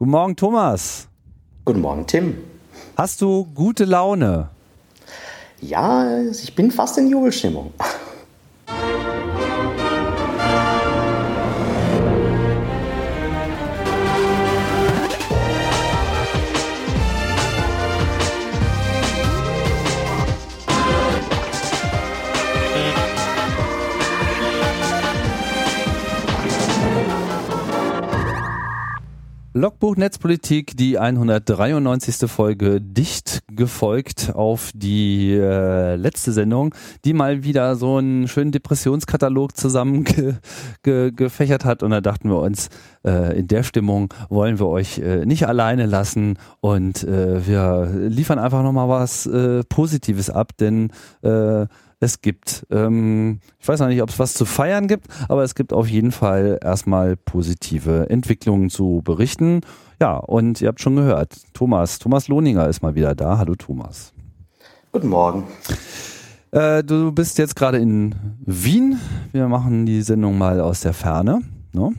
Guten Morgen, Thomas. Guten Morgen, Tim. Hast du gute Laune? Ja, ich bin fast in Jubelstimmung. Logbuch Netzpolitik, die 193. Folge, dicht gefolgt auf die äh, letzte Sendung, die mal wieder so einen schönen Depressionskatalog zusammengefächert ge hat. Und da dachten wir uns, äh, in der Stimmung wollen wir euch äh, nicht alleine lassen und äh, wir liefern einfach nochmal was äh, Positives ab, denn äh, es gibt. Ähm, ich weiß noch nicht, ob es was zu feiern gibt, aber es gibt auf jeden Fall erstmal positive Entwicklungen zu berichten. Ja, und ihr habt schon gehört, Thomas, Thomas Lohninger ist mal wieder da. Hallo Thomas. Guten Morgen. Äh, du bist jetzt gerade in Wien. Wir machen die Sendung mal aus der Ferne. Ne?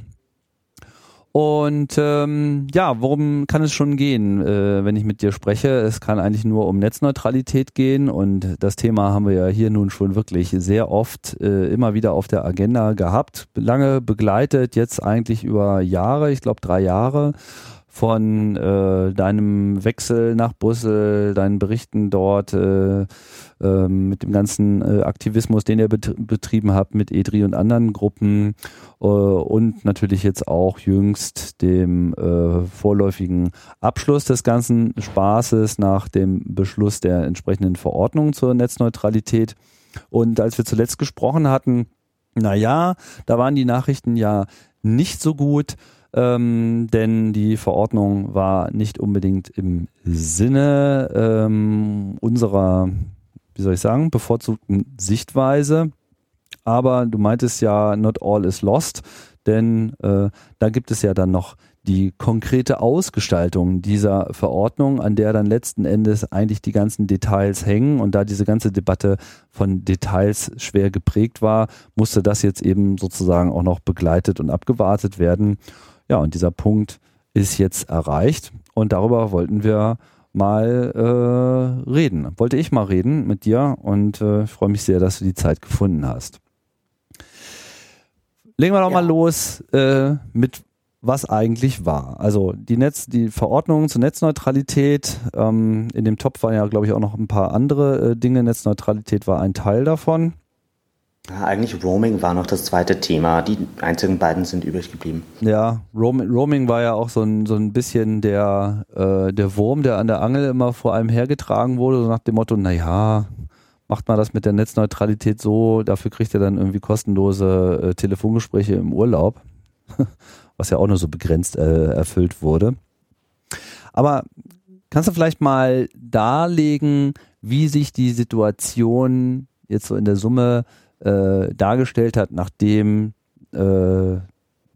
Und ähm, ja, worum kann es schon gehen, äh, wenn ich mit dir spreche? Es kann eigentlich nur um Netzneutralität gehen und das Thema haben wir ja hier nun schon wirklich sehr oft äh, immer wieder auf der Agenda gehabt, lange begleitet, jetzt eigentlich über Jahre, ich glaube drei Jahre von äh, deinem Wechsel nach Brüssel, deinen Berichten dort, äh, äh, mit dem ganzen äh, Aktivismus, den ihr bet betrieben habt mit EDRI und anderen Gruppen äh, und natürlich jetzt auch jüngst dem äh, vorläufigen Abschluss des ganzen Spaßes nach dem Beschluss der entsprechenden Verordnung zur Netzneutralität. Und als wir zuletzt gesprochen hatten, na ja, da waren die Nachrichten ja nicht so gut ähm, denn die Verordnung war nicht unbedingt im Sinne ähm, unserer, wie soll ich sagen, bevorzugten Sichtweise. Aber du meintest ja, not all is lost, denn äh, da gibt es ja dann noch die konkrete Ausgestaltung dieser Verordnung, an der dann letzten Endes eigentlich die ganzen Details hängen. Und da diese ganze Debatte von Details schwer geprägt war, musste das jetzt eben sozusagen auch noch begleitet und abgewartet werden. Ja, und dieser Punkt ist jetzt erreicht und darüber wollten wir mal äh, reden. Wollte ich mal reden mit dir und äh, freue mich sehr, dass du die Zeit gefunden hast. Legen wir doch ja. mal los äh, mit was eigentlich war. Also die Netz, die Verordnung zur Netzneutralität, ähm, in dem Topf waren ja, glaube ich, auch noch ein paar andere äh, Dinge. Netzneutralität war ein Teil davon. Eigentlich Roaming war noch das zweite Thema. Die einzigen beiden sind übrig geblieben. Ja, Roaming war ja auch so ein, so ein bisschen der, äh, der Wurm, der an der Angel immer vor einem hergetragen wurde, so nach dem Motto, naja, macht man das mit der Netzneutralität so, dafür kriegt er dann irgendwie kostenlose äh, Telefongespräche im Urlaub, was ja auch nur so begrenzt äh, erfüllt wurde. Aber kannst du vielleicht mal darlegen, wie sich die Situation jetzt so in der Summe äh, dargestellt hat, nachdem äh,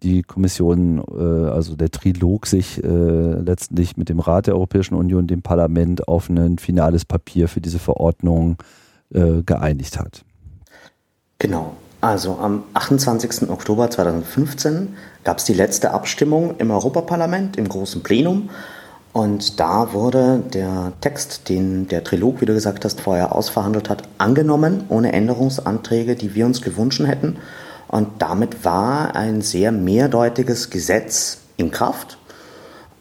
die Kommission, äh, also der Trilog sich äh, letztendlich mit dem Rat der Europäischen Union, dem Parlament auf ein finales Papier für diese Verordnung äh, geeinigt hat. Genau. Also am 28. Oktober 2015 gab es die letzte Abstimmung im Europaparlament im großen Plenum und da wurde der Text, den der Trilog, wie du gesagt hast, vorher ausverhandelt hat, angenommen, ohne Änderungsanträge, die wir uns gewünscht hätten. Und damit war ein sehr mehrdeutiges Gesetz in Kraft.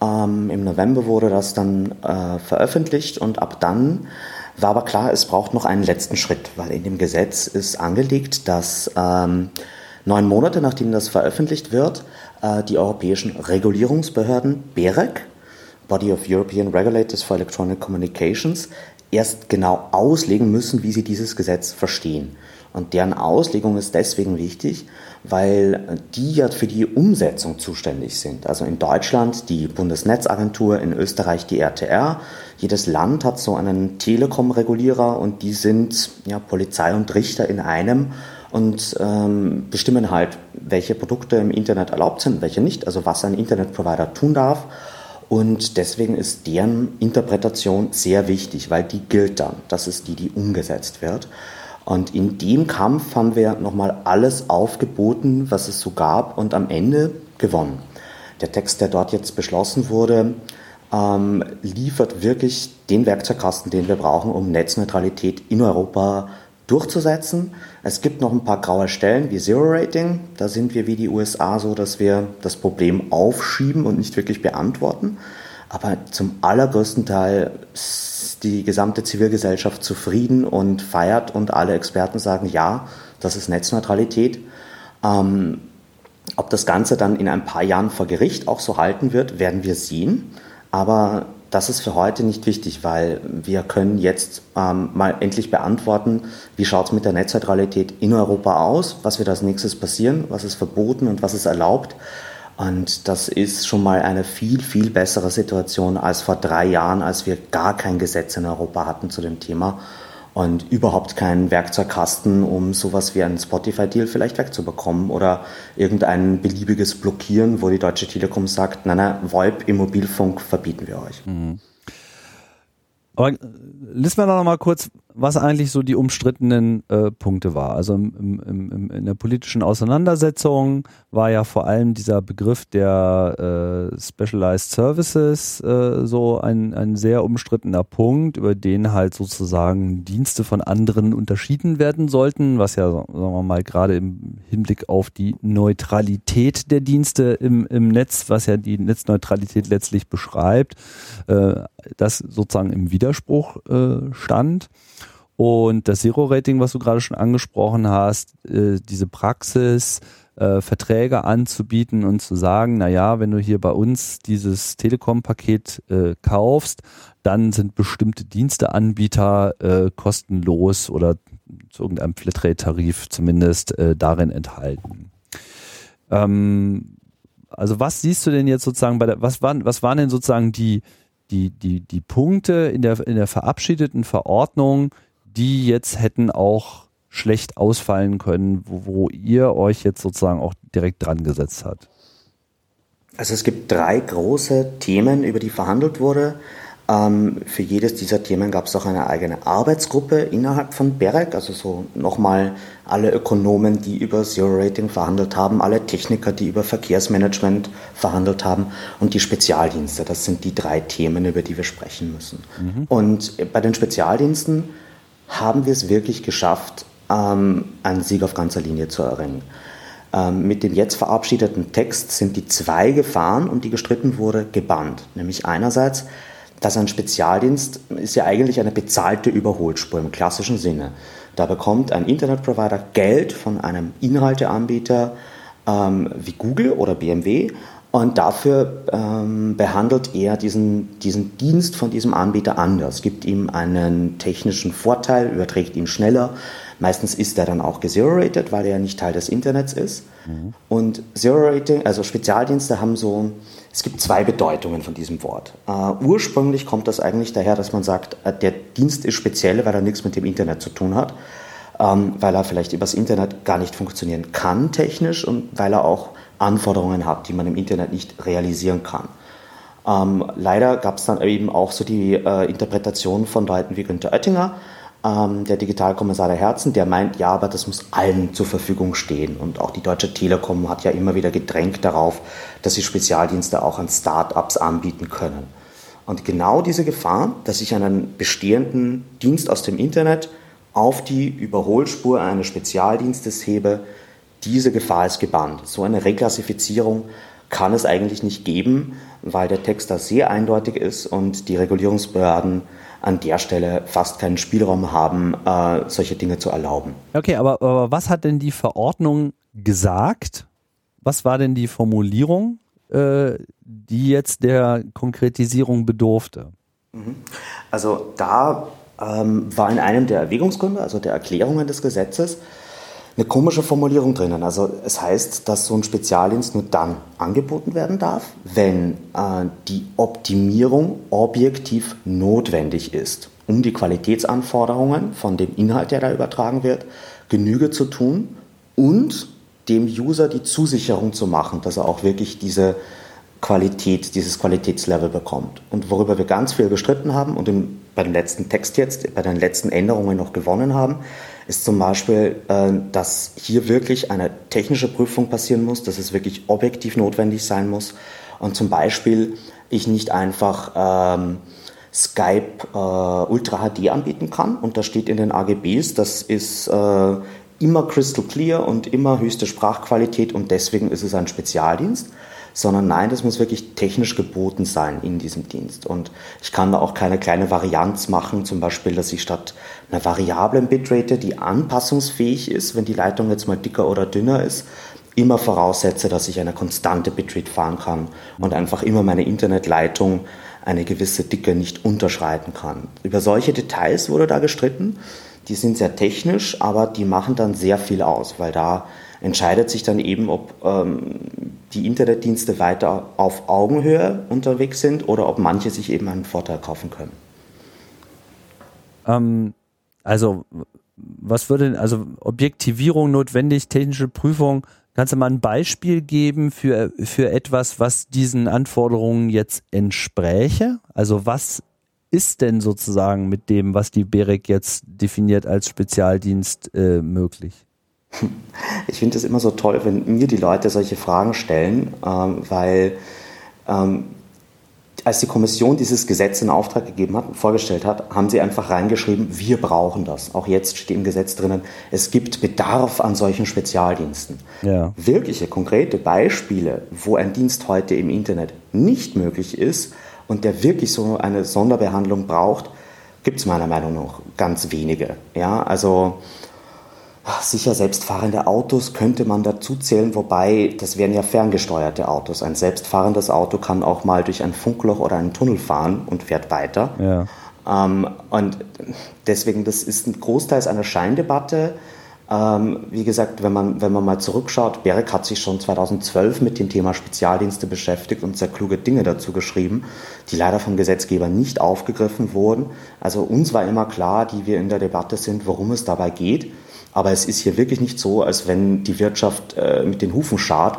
Ähm, Im November wurde das dann äh, veröffentlicht und ab dann war aber klar, es braucht noch einen letzten Schritt, weil in dem Gesetz ist angelegt, dass ähm, neun Monate nachdem das veröffentlicht wird, äh, die europäischen Regulierungsbehörden BEREC Body of European Regulators for Electronic Communications erst genau auslegen müssen, wie sie dieses Gesetz verstehen. Und deren Auslegung ist deswegen wichtig, weil die ja für die Umsetzung zuständig sind. Also in Deutschland die Bundesnetzagentur, in Österreich die RTR. Jedes Land hat so einen Telekom-Regulierer und die sind ja Polizei und Richter in einem und ähm, bestimmen halt, welche Produkte im Internet erlaubt sind, welche nicht, also was ein Internetprovider tun darf und deswegen ist deren Interpretation sehr wichtig, weil die gilt dann. Das ist die, die umgesetzt wird. Und in dem Kampf haben wir nochmal alles aufgeboten, was es so gab und am Ende gewonnen. der Text, der dort jetzt beschlossen wurde, ähm, liefert wirklich den Werkzeugkasten, den wir brauchen, um Netzneutralität in Europa durchzusetzen. Es gibt noch ein paar graue Stellen wie Zero Rating. Da sind wir wie die USA so, dass wir das Problem aufschieben und nicht wirklich beantworten. Aber zum allergrößten Teil ist die gesamte Zivilgesellschaft zufrieden und feiert und alle Experten sagen, ja, das ist Netzneutralität. Ähm, ob das Ganze dann in ein paar Jahren vor Gericht auch so halten wird, werden wir sehen. Aber das ist für heute nicht wichtig, weil wir können jetzt ähm, mal endlich beantworten, wie schaut es mit der Netzneutralität in Europa aus, was wird als nächstes passieren, was ist verboten und was ist erlaubt. Und das ist schon mal eine viel, viel bessere Situation als vor drei Jahren, als wir gar kein Gesetz in Europa hatten zu dem Thema und überhaupt keinen Werkzeugkasten, um sowas wie einen Spotify-Deal vielleicht wegzubekommen oder irgendein beliebiges Blockieren, wo die Deutsche Telekom sagt, nein, nein, VoIP im Mobilfunk verbieten wir euch. Mhm. Aber äh, listen wir noch mal kurz, was eigentlich so die umstrittenen äh, Punkte war. Also im, im, im, in der politischen Auseinandersetzung war ja vor allem dieser Begriff der äh, Specialized Services äh, so ein, ein sehr umstrittener Punkt, über den halt sozusagen Dienste von anderen unterschieden werden sollten, was ja, sagen wir mal, gerade im Hinblick auf die Neutralität der Dienste im, im Netz, was ja die Netzneutralität letztlich beschreibt, äh, das sozusagen im Widerspruch äh, stand. Und das Zero-Rating, was du gerade schon angesprochen hast, äh, diese Praxis, äh, Verträge anzubieten und zu sagen, na ja, wenn du hier bei uns dieses Telekom-Paket äh, kaufst, dann sind bestimmte Diensteanbieter kostenlos oder zu irgendeinem Flatrate-Tarif zumindest darin enthalten. Ähm, also was siehst du denn jetzt sozusagen bei der, was waren, was waren denn sozusagen die, die, die, die Punkte in der, in der verabschiedeten Verordnung, die jetzt hätten auch schlecht ausfallen können, wo, wo ihr euch jetzt sozusagen auch direkt dran gesetzt habt? Also es gibt drei große Themen, über die verhandelt wurde. Ähm, für jedes dieser Themen gab es auch eine eigene Arbeitsgruppe innerhalb von BEREC, also so nochmal alle Ökonomen, die über Zero Rating verhandelt haben, alle Techniker, die über Verkehrsmanagement verhandelt haben und die Spezialdienste. Das sind die drei Themen, über die wir sprechen müssen. Mhm. Und bei den Spezialdiensten haben wir es wirklich geschafft, ähm, einen Sieg auf ganzer Linie zu erringen. Ähm, mit dem jetzt verabschiedeten Text sind die zwei Gefahren, um die gestritten wurde, gebannt. Nämlich einerseits, dass ein Spezialdienst ist ja eigentlich eine bezahlte Überholspur im klassischen Sinne. Da bekommt ein Internetprovider Geld von einem Inhalteanbieter ähm, wie Google oder BMW und dafür ähm, behandelt er diesen, diesen Dienst von diesem Anbieter anders, gibt ihm einen technischen Vorteil, überträgt ihm schneller. Meistens ist er dann auch gezero-rated, weil er ja nicht Teil des Internets ist. Mhm. Und Zero-Rating, also Spezialdienste haben so, es gibt zwei Bedeutungen von diesem Wort. Uh, ursprünglich kommt das eigentlich daher, dass man sagt, äh, der Dienst ist speziell, weil er nichts mit dem Internet zu tun hat, ähm, weil er vielleicht übers Internet gar nicht funktionieren kann technisch und weil er auch Anforderungen hat, die man im Internet nicht realisieren kann. Ähm, leider gab es dann eben auch so die äh, Interpretation von Leuten wie Günter Oettinger, ähm, der Digitalkommissar der Herzen, der meint, ja, aber das muss allen zur Verfügung stehen. Und auch die Deutsche Telekom hat ja immer wieder gedrängt darauf, dass sie Spezialdienste auch an Start-ups anbieten können. Und genau diese Gefahr, dass ich einen bestehenden Dienst aus dem Internet auf die Überholspur eines Spezialdienstes hebe, diese Gefahr ist gebannt. So eine Reklassifizierung kann es eigentlich nicht geben, weil der Text da sehr eindeutig ist und die Regulierungsbehörden an der Stelle fast keinen Spielraum haben, äh, solche Dinge zu erlauben. Okay, aber, aber was hat denn die Verordnung gesagt? Was war denn die Formulierung, äh, die jetzt der Konkretisierung bedurfte? Mhm. Also da ähm, war in einem der Erwägungsgründe, also der Erklärungen des Gesetzes, eine komische Formulierung drinnen. Also es heißt, dass so ein Spezialdienst nur dann angeboten werden darf, wenn äh, die Optimierung objektiv notwendig ist, um die Qualitätsanforderungen von dem Inhalt, der da übertragen wird, Genüge zu tun und dem User die Zusicherung zu machen, dass er auch wirklich diese Qualität, dieses Qualitätslevel bekommt. Und worüber wir ganz viel gestritten haben und im, bei dem letzten Text jetzt, bei den letzten Änderungen noch gewonnen haben, ist zum Beispiel, äh, dass hier wirklich eine technische Prüfung passieren muss, dass es wirklich objektiv notwendig sein muss. Und zum Beispiel ich nicht einfach ähm, Skype äh, Ultra HD anbieten kann. Und da steht in den AGBs, das ist äh, immer crystal clear und immer höchste Sprachqualität und deswegen ist es ein Spezialdienst, sondern nein, das muss wirklich technisch geboten sein in diesem Dienst. Und ich kann da auch keine kleine Varianz machen, zum Beispiel, dass ich statt einer variablen Bitrate, die anpassungsfähig ist, wenn die Leitung jetzt mal dicker oder dünner ist, immer voraussetze, dass ich eine konstante Bitrate fahren kann und einfach immer meine Internetleitung eine gewisse Dicke nicht unterschreiten kann. Über solche Details wurde da gestritten. Die sind sehr technisch, aber die machen dann sehr viel aus, weil da entscheidet sich dann eben, ob ähm, die Internetdienste weiter auf Augenhöhe unterwegs sind oder ob manche sich eben einen Vorteil kaufen können. Ähm, also, was würde, also Objektivierung notwendig, technische Prüfung, Kannst du mal ein Beispiel geben für, für etwas, was diesen Anforderungen jetzt entspräche? Also was ist denn sozusagen mit dem, was die BEREC jetzt definiert als Spezialdienst äh, möglich? Ich finde es immer so toll, wenn mir die Leute solche Fragen stellen, ähm, weil ähm, als die Kommission dieses Gesetz in Auftrag gegeben hat vorgestellt hat, haben sie einfach reingeschrieben, wir brauchen das. Auch jetzt steht im Gesetz drinnen, es gibt Bedarf an solchen Spezialdiensten. Ja. Wirkliche, konkrete Beispiele, wo ein Dienst heute im Internet nicht möglich ist und der wirklich so eine Sonderbehandlung braucht, gibt es meiner Meinung nach ganz wenige. Ja, also Sicher, selbstfahrende Autos könnte man dazu zählen, wobei das wären ja ferngesteuerte Autos. Ein selbstfahrendes Auto kann auch mal durch ein Funkloch oder einen Tunnel fahren und fährt weiter. Ja. Ähm, und deswegen, das ist ein Großteil einer Scheindebatte. Ähm, wie gesagt, wenn man, wenn man mal zurückschaut, Berek hat sich schon 2012 mit dem Thema Spezialdienste beschäftigt und sehr kluge Dinge dazu geschrieben, die leider vom Gesetzgeber nicht aufgegriffen wurden. Also uns war immer klar, die wir in der Debatte sind, worum es dabei geht. Aber es ist hier wirklich nicht so, als wenn die Wirtschaft äh, mit den Hufen schart,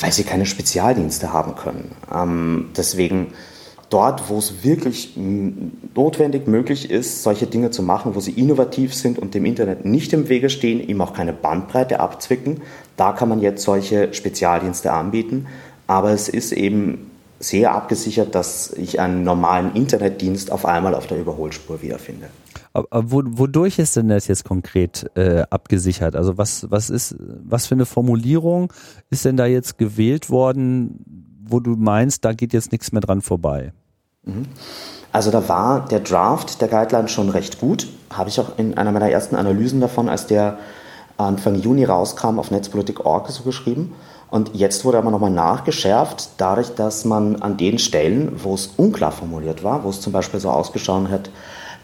weil sie keine Spezialdienste haben können. Ähm, deswegen dort, wo es wirklich notwendig möglich ist, solche Dinge zu machen, wo sie innovativ sind und dem Internet nicht im Wege stehen, ihm auch keine Bandbreite abzwicken, da kann man jetzt solche Spezialdienste anbieten. Aber es ist eben sehr abgesichert, dass ich einen normalen Internetdienst auf einmal auf der Überholspur wiederfinde. Wodurch ist denn das jetzt konkret äh, abgesichert? Also was, was ist, was für eine Formulierung ist denn da jetzt gewählt worden, wo du meinst, da geht jetzt nichts mehr dran vorbei? Mhm. Also da war der Draft der Guideline schon recht gut. Habe ich auch in einer meiner ersten Analysen davon, als der Anfang Juni rauskam, auf Netzpolitik.org so geschrieben. Und jetzt wurde aber nochmal nachgeschärft, dadurch, dass man an den Stellen, wo es unklar formuliert war, wo es zum Beispiel so ausgeschaut hat,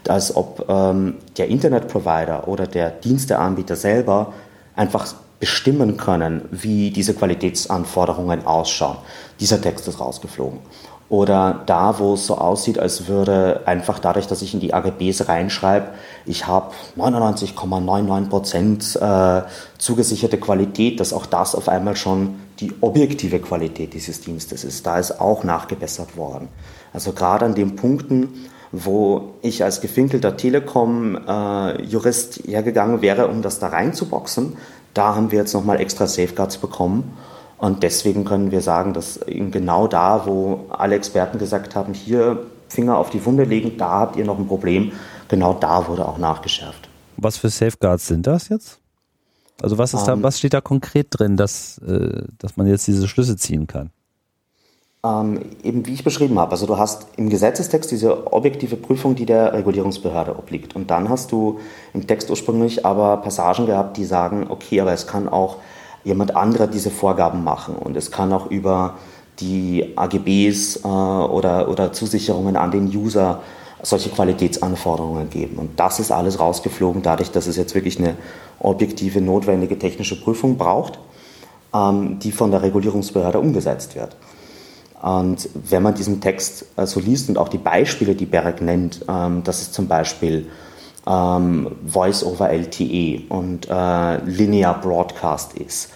als ob ähm, der Internetprovider oder der Diensteanbieter selber einfach bestimmen können, wie diese Qualitätsanforderungen ausschauen. Dieser Text ist rausgeflogen. Oder da, wo es so aussieht, als würde einfach dadurch, dass ich in die AGBs reinschreibe, ich habe 99,99% äh, zugesicherte Qualität, dass auch das auf einmal schon die objektive Qualität dieses Dienstes ist. Da ist auch nachgebessert worden. Also gerade an den Punkten, wo ich als gefinkelter Telekom-Jurist hergegangen wäre, um das da reinzuboxen. Da haben wir jetzt nochmal extra Safeguards bekommen. Und deswegen können wir sagen, dass genau da, wo alle Experten gesagt haben, hier Finger auf die Wunde legen, da habt ihr noch ein Problem, genau da wurde auch nachgeschärft. Was für Safeguards sind das jetzt? Also was ist da, ähm. was steht da konkret drin, dass, äh, dass man jetzt diese Schlüsse ziehen kann? Ähm, eben wie ich beschrieben habe, also du hast im Gesetzestext diese objektive Prüfung, die der Regulierungsbehörde obliegt. Und dann hast du im Text ursprünglich aber Passagen gehabt, die sagen, okay, aber es kann auch jemand anderer diese Vorgaben machen und es kann auch über die AGBs äh, oder, oder Zusicherungen an den User solche Qualitätsanforderungen geben. Und das ist alles rausgeflogen, dadurch, dass es jetzt wirklich eine objektive, notwendige technische Prüfung braucht, ähm, die von der Regulierungsbehörde umgesetzt wird. Und wenn man diesen Text äh, so liest und auch die Beispiele, die Berek nennt, ähm, das ist zum Beispiel ähm, Voice over LTE und äh, Linear Broadcast ist,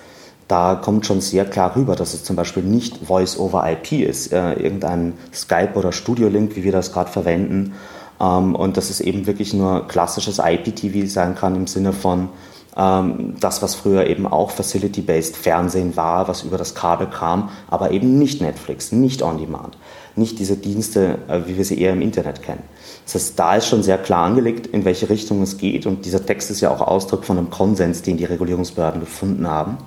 da kommt schon sehr klar rüber, dass es zum Beispiel nicht Voice over IP ist, äh, irgendein Skype oder Studio Link, wie wir das gerade verwenden, ähm, und dass es eben wirklich nur klassisches IPTV sein kann im Sinne von das, was früher eben auch Facility-Based Fernsehen war, was über das Kabel kam, aber eben nicht Netflix, nicht On-Demand, nicht diese Dienste, äh, wie wir sie eher im Internet kennen. Das heißt, da ist schon sehr klar angelegt, in welche Richtung es geht und dieser Text ist ja auch Ausdruck von einem Konsens, den die Regulierungsbehörden gefunden haben.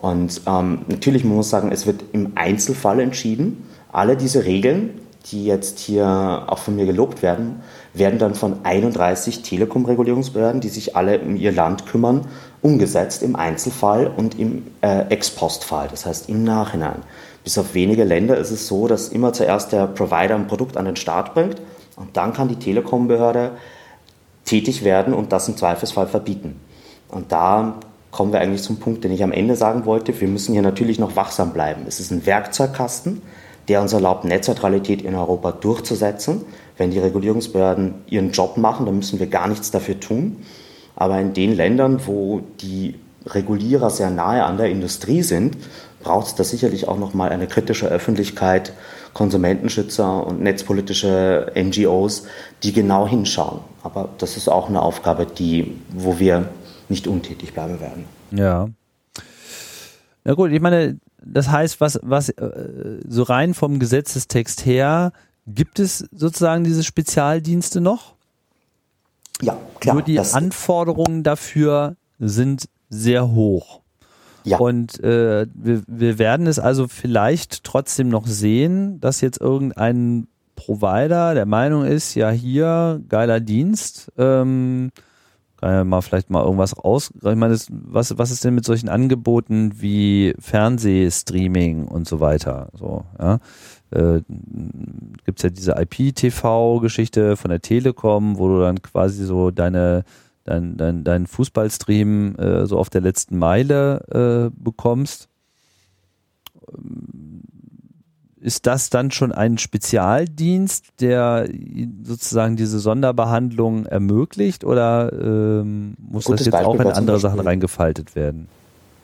Und ähm, natürlich, man muss sagen, es wird im Einzelfall entschieden. Alle diese Regeln, die jetzt hier auch von mir gelobt werden, werden dann von 31 Telekom-Regulierungsbehörden, die sich alle um ihr Land kümmern, umgesetzt im Einzelfall und im äh, Ex-Post-Fall, das heißt im Nachhinein. Bis auf wenige Länder ist es so, dass immer zuerst der Provider ein Produkt an den Start bringt und dann kann die Telekom-Behörde tätig werden und das im Zweifelsfall verbieten. Und da kommen wir eigentlich zum Punkt, den ich am Ende sagen wollte. Wir müssen hier natürlich noch wachsam bleiben. Es ist ein Werkzeugkasten, der uns erlaubt, Netzneutralität in Europa durchzusetzen. Wenn die Regulierungsbehörden ihren Job machen, dann müssen wir gar nichts dafür tun. Aber in den Ländern, wo die Regulierer sehr nahe an der Industrie sind, braucht es da sicherlich auch nochmal eine kritische Öffentlichkeit, Konsumentenschützer und netzpolitische NGOs, die genau hinschauen. Aber das ist auch eine Aufgabe, die, wo wir nicht untätig bleiben werden. Ja. Na gut, ich meine, das heißt, was, was äh, so rein vom Gesetzestext her, gibt es sozusagen diese Spezialdienste noch? Ja, klar. Nur die Anforderungen dafür sind sehr hoch. Ja. Und äh, wir, wir werden es also vielleicht trotzdem noch sehen, dass jetzt irgendein Provider der Meinung ist, ja hier, geiler Dienst, ähm, kann ja mal vielleicht mal irgendwas raus. Ich meine, das, was, was ist denn mit solchen Angeboten wie Fernsehstreaming und so weiter? So, ja. Äh, Gibt ja diese IP-TV-Geschichte von der Telekom, wo du dann quasi so deine dein, dein, dein Fußballstream äh, so auf der letzten Meile äh, bekommst ist das dann schon ein Spezialdienst, der sozusagen diese Sonderbehandlung ermöglicht oder ähm, muss das jetzt Beispiel auch in andere Sachen reingefaltet werden?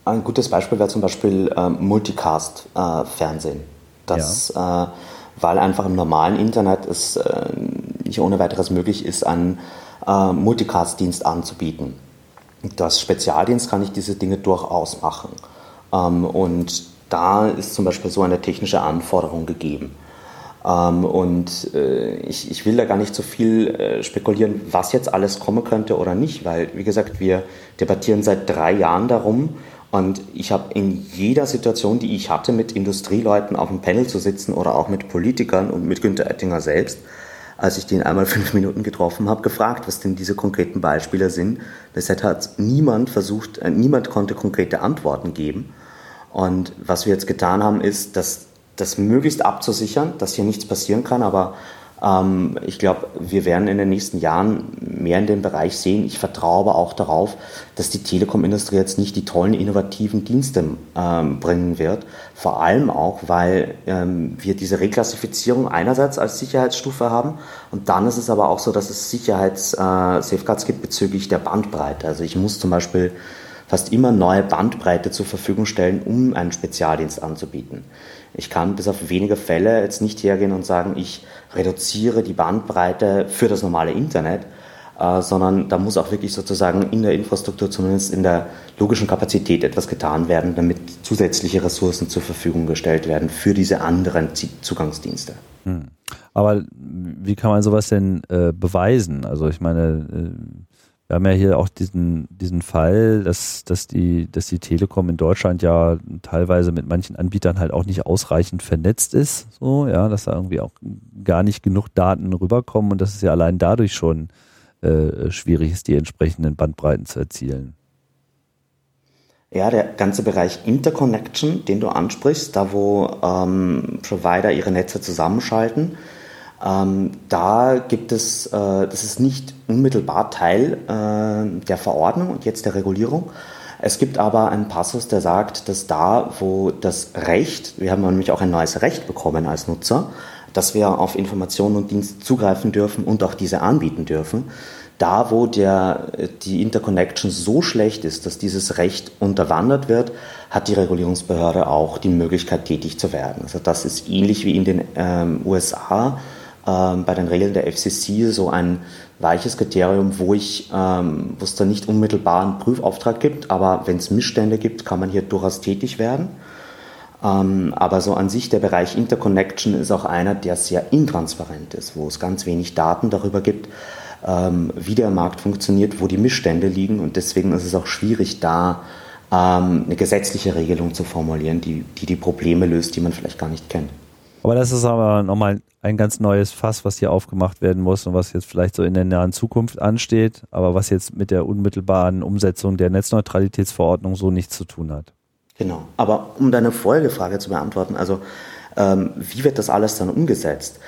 Ein gutes Beispiel wäre zum Beispiel ähm, Multicast-Fernsehen. Das, ja. äh, weil einfach im normalen Internet es äh, nicht ohne weiteres möglich ist, einen äh, Multicast-Dienst anzubieten. Das Spezialdienst kann ich diese Dinge durchaus machen. Ähm, und da ist zum Beispiel so eine technische Anforderung gegeben. Ähm, und äh, ich, ich will da gar nicht so viel äh, spekulieren, was jetzt alles kommen könnte oder nicht, weil, wie gesagt, wir debattieren seit drei Jahren darum. Und ich habe in jeder Situation, die ich hatte, mit Industrieleuten auf dem Panel zu sitzen oder auch mit Politikern und mit Günter Oettinger selbst, als ich den einmal fünf Minuten getroffen habe, gefragt, was denn diese konkreten Beispiele sind. Deshalb hat niemand versucht, äh, niemand konnte konkrete Antworten geben. Und was wir jetzt getan haben, ist, das, das möglichst abzusichern, dass hier nichts passieren kann. Aber ich glaube, wir werden in den nächsten Jahren mehr in dem Bereich sehen. Ich vertraue aber auch darauf, dass die Telekom-Industrie jetzt nicht die tollen innovativen Dienste ähm, bringen wird. Vor allem auch, weil ähm, wir diese Reklassifizierung einerseits als Sicherheitsstufe haben und dann ist es aber auch so, dass es Sicherheits-Safeguards äh, gibt bezüglich der Bandbreite. Also ich muss zum Beispiel fast immer neue Bandbreite zur Verfügung stellen, um einen Spezialdienst anzubieten. Ich kann bis auf wenige Fälle jetzt nicht hergehen und sagen, ich reduziere die Bandbreite für das normale Internet, äh, sondern da muss auch wirklich sozusagen in der Infrastruktur, zumindest in der logischen Kapazität etwas getan werden, damit zusätzliche Ressourcen zur Verfügung gestellt werden für diese anderen Zugangsdienste. Hm. Aber wie kann man sowas denn äh, beweisen? Also ich meine, äh wir haben ja hier auch diesen, diesen Fall, dass, dass, die, dass die Telekom in Deutschland ja teilweise mit manchen Anbietern halt auch nicht ausreichend vernetzt ist, so, ja, dass da irgendwie auch gar nicht genug Daten rüberkommen und dass es ja allein dadurch schon äh, schwierig ist, die entsprechenden Bandbreiten zu erzielen. Ja, der ganze Bereich Interconnection, den du ansprichst, da wo ähm, Provider ihre Netze zusammenschalten, ähm, da gibt es, äh, das ist nicht unmittelbar Teil äh, der Verordnung und jetzt der Regulierung. Es gibt aber einen Passus, der sagt, dass da, wo das Recht, wir haben nämlich auch ein neues Recht bekommen als Nutzer, dass wir auf Informationen und Dienste zugreifen dürfen und auch diese anbieten dürfen. Da, wo der, die Interconnection so schlecht ist, dass dieses Recht unterwandert wird, hat die Regulierungsbehörde auch die Möglichkeit, tätig zu werden. Also das ist ähnlich wie in den ähm, USA ähm, bei den Regeln der FCC so ein weiches Kriterium, wo ich, ähm, wo es da nicht unmittelbar einen Prüfauftrag gibt, aber wenn es Missstände gibt, kann man hier durchaus tätig werden. Ähm, aber so an sich der Bereich Interconnection ist auch einer, der sehr intransparent ist, wo es ganz wenig Daten darüber gibt, ähm, wie der Markt funktioniert, wo die Missstände liegen und deswegen ist es auch schwierig, da ähm, eine gesetzliche Regelung zu formulieren, die, die die Probleme löst, die man vielleicht gar nicht kennt. Aber das ist aber nochmal ein ganz neues Fass, was hier aufgemacht werden muss und was jetzt vielleicht so in der nahen Zukunft ansteht, aber was jetzt mit der unmittelbaren Umsetzung der Netzneutralitätsverordnung so nichts zu tun hat. Genau. Aber um deine Folgefrage zu beantworten, also ähm, wie wird das alles dann umgesetzt?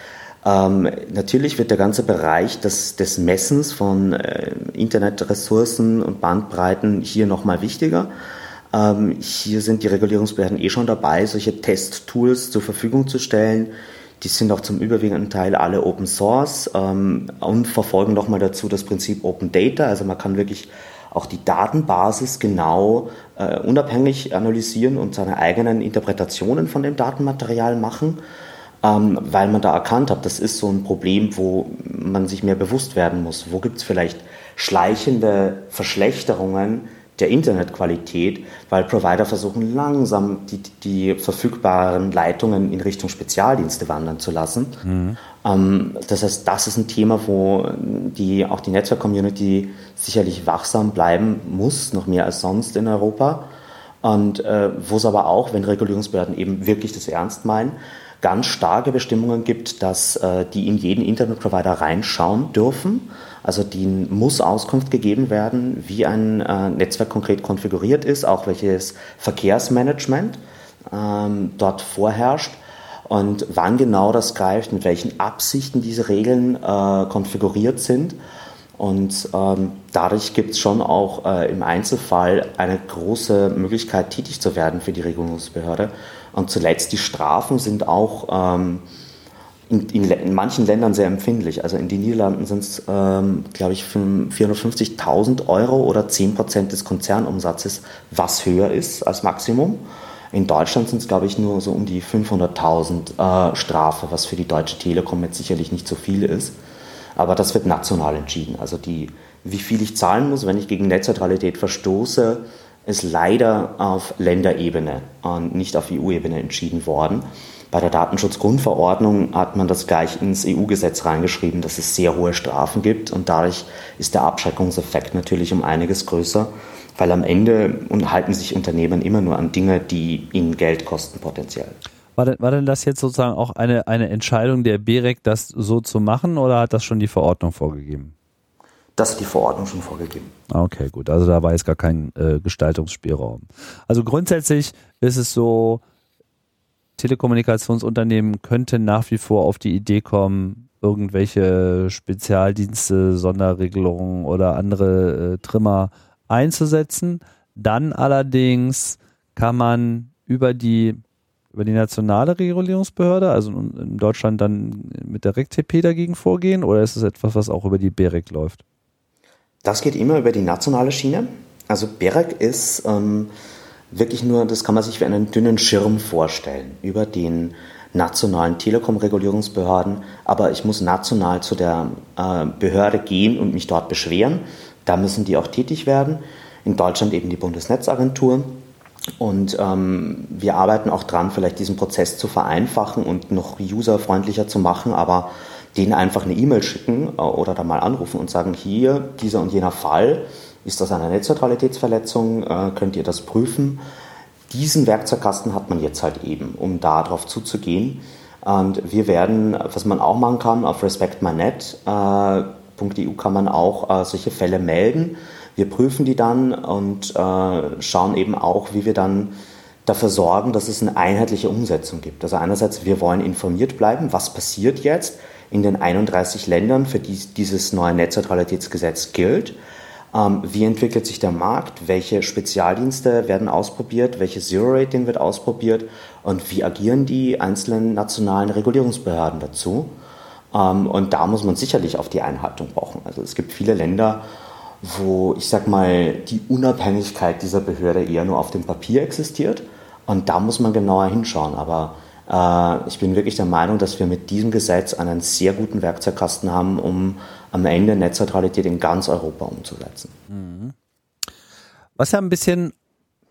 Ähm, natürlich wird der ganze Bereich des, des Messens von äh, Internetressourcen und Bandbreiten hier nochmal wichtiger. Ähm, hier sind die Regulierungsbehörden eh schon dabei, solche Testtools zur Verfügung zu stellen. Die sind auch zum überwiegenden Teil alle Open Source ähm, und verfolgen nochmal dazu das Prinzip Open Data. Also man kann wirklich auch die Datenbasis genau äh, unabhängig analysieren und seine eigenen Interpretationen von dem Datenmaterial machen ähm, weil man da erkannt hat, das ist so ein Problem, wo man sich mehr bewusst werden muss. Wo gibt es vielleicht schleichende Verschlechterungen der Internetqualität, weil Provider versuchen langsam die, die verfügbaren Leitungen in Richtung Spezialdienste wandern zu lassen. Mhm. Ähm, das heißt, das ist ein Thema, wo die, auch die Netzwerk-Community sicherlich wachsam bleiben muss, noch mehr als sonst in Europa. Und äh, wo es aber auch, wenn Regulierungsbehörden eben wirklich das ernst meinen, ganz starke Bestimmungen gibt, dass äh, die in jeden Internetprovider reinschauen dürfen. Also denen muss Auskunft gegeben werden, wie ein äh, Netzwerk konkret konfiguriert ist, auch welches Verkehrsmanagement ähm, dort vorherrscht und wann genau das greift, mit welchen Absichten diese Regeln äh, konfiguriert sind. Und ähm, dadurch gibt es schon auch äh, im Einzelfall eine große Möglichkeit, tätig zu werden für die Regulierungsbehörde. Und zuletzt die Strafen sind auch ähm, in, in, in, manchen Ländern sehr empfindlich. Also in den Niederlanden sind es, ähm, glaube ich, 450.000 Euro oder 10 Prozent des Konzernumsatzes, was höher ist als Maximum. In Deutschland sind es, glaube ich, nur so um die 500.000 äh, Strafe, was für die Deutsche Telekom jetzt sicherlich nicht so viel ist. Aber das wird national entschieden. Also die, wie viel ich zahlen muss, wenn ich gegen Netzneutralität verstoße, ist leider auf Länderebene und nicht auf EU-Ebene entschieden worden. Bei der Datenschutzgrundverordnung hat man das gleich ins EU-Gesetz reingeschrieben, dass es sehr hohe Strafen gibt und dadurch ist der Abschreckungseffekt natürlich um einiges größer, weil am Ende halten sich Unternehmen immer nur an Dinge, die ihnen Geld kosten potenziell. War denn, war denn das jetzt sozusagen auch eine, eine Entscheidung der BEREC, das so zu machen oder hat das schon die Verordnung vorgegeben? Das hat die Verordnung schon vorgegeben. Ah, okay, gut. Also da war jetzt gar kein äh, Gestaltungsspielraum. Also grundsätzlich ist es so, Telekommunikationsunternehmen könnten nach wie vor auf die Idee kommen, irgendwelche Spezialdienste, Sonderregelungen oder andere äh, Trimmer einzusetzen. Dann allerdings kann man über die über die nationale Regulierungsbehörde, also in Deutschland dann mit der RECTP dagegen vorgehen oder ist es etwas, was auch über die BEREC läuft? Das geht immer über die nationale Schiene. Also BEREC ist ähm, wirklich nur, das kann man sich wie einen dünnen Schirm vorstellen über den nationalen Telekom-Regulierungsbehörden. Aber ich muss national zu der äh, Behörde gehen und mich dort beschweren. Da müssen die auch tätig werden. In Deutschland eben die Bundesnetzagentur. Und ähm, wir arbeiten auch dran, vielleicht diesen Prozess zu vereinfachen und noch userfreundlicher zu machen. Aber denen einfach eine E-Mail schicken äh, oder da mal anrufen und sagen, hier, dieser und jener Fall, ist das eine Netzneutralitätsverletzung, äh, könnt ihr das prüfen. Diesen Werkzeugkasten hat man jetzt halt eben, um darauf zuzugehen. Und wir werden, was man auch machen kann, auf respectmynet.eu äh, kann man auch solche Fälle melden. Wir prüfen die dann und schauen eben auch, wie wir dann dafür sorgen, dass es eine einheitliche Umsetzung gibt. Also einerseits, wir wollen informiert bleiben, was passiert jetzt, in den 31 Ländern, für die dieses neue Netzneutralitätsgesetz gilt. Ähm, wie entwickelt sich der Markt? Welche Spezialdienste werden ausprobiert? Welche Zero-Rating wird ausprobiert? Und wie agieren die einzelnen nationalen Regulierungsbehörden dazu? Ähm, und da muss man sicherlich auf die Einhaltung brauchen. Also es gibt viele Länder, wo ich sag mal, die Unabhängigkeit dieser Behörde eher nur auf dem Papier existiert. Und da muss man genauer hinschauen. Aber ich bin wirklich der Meinung, dass wir mit diesem Gesetz einen sehr guten Werkzeugkasten haben, um am Ende Netzneutralität in ganz Europa umzusetzen. Mhm. Was ja ein bisschen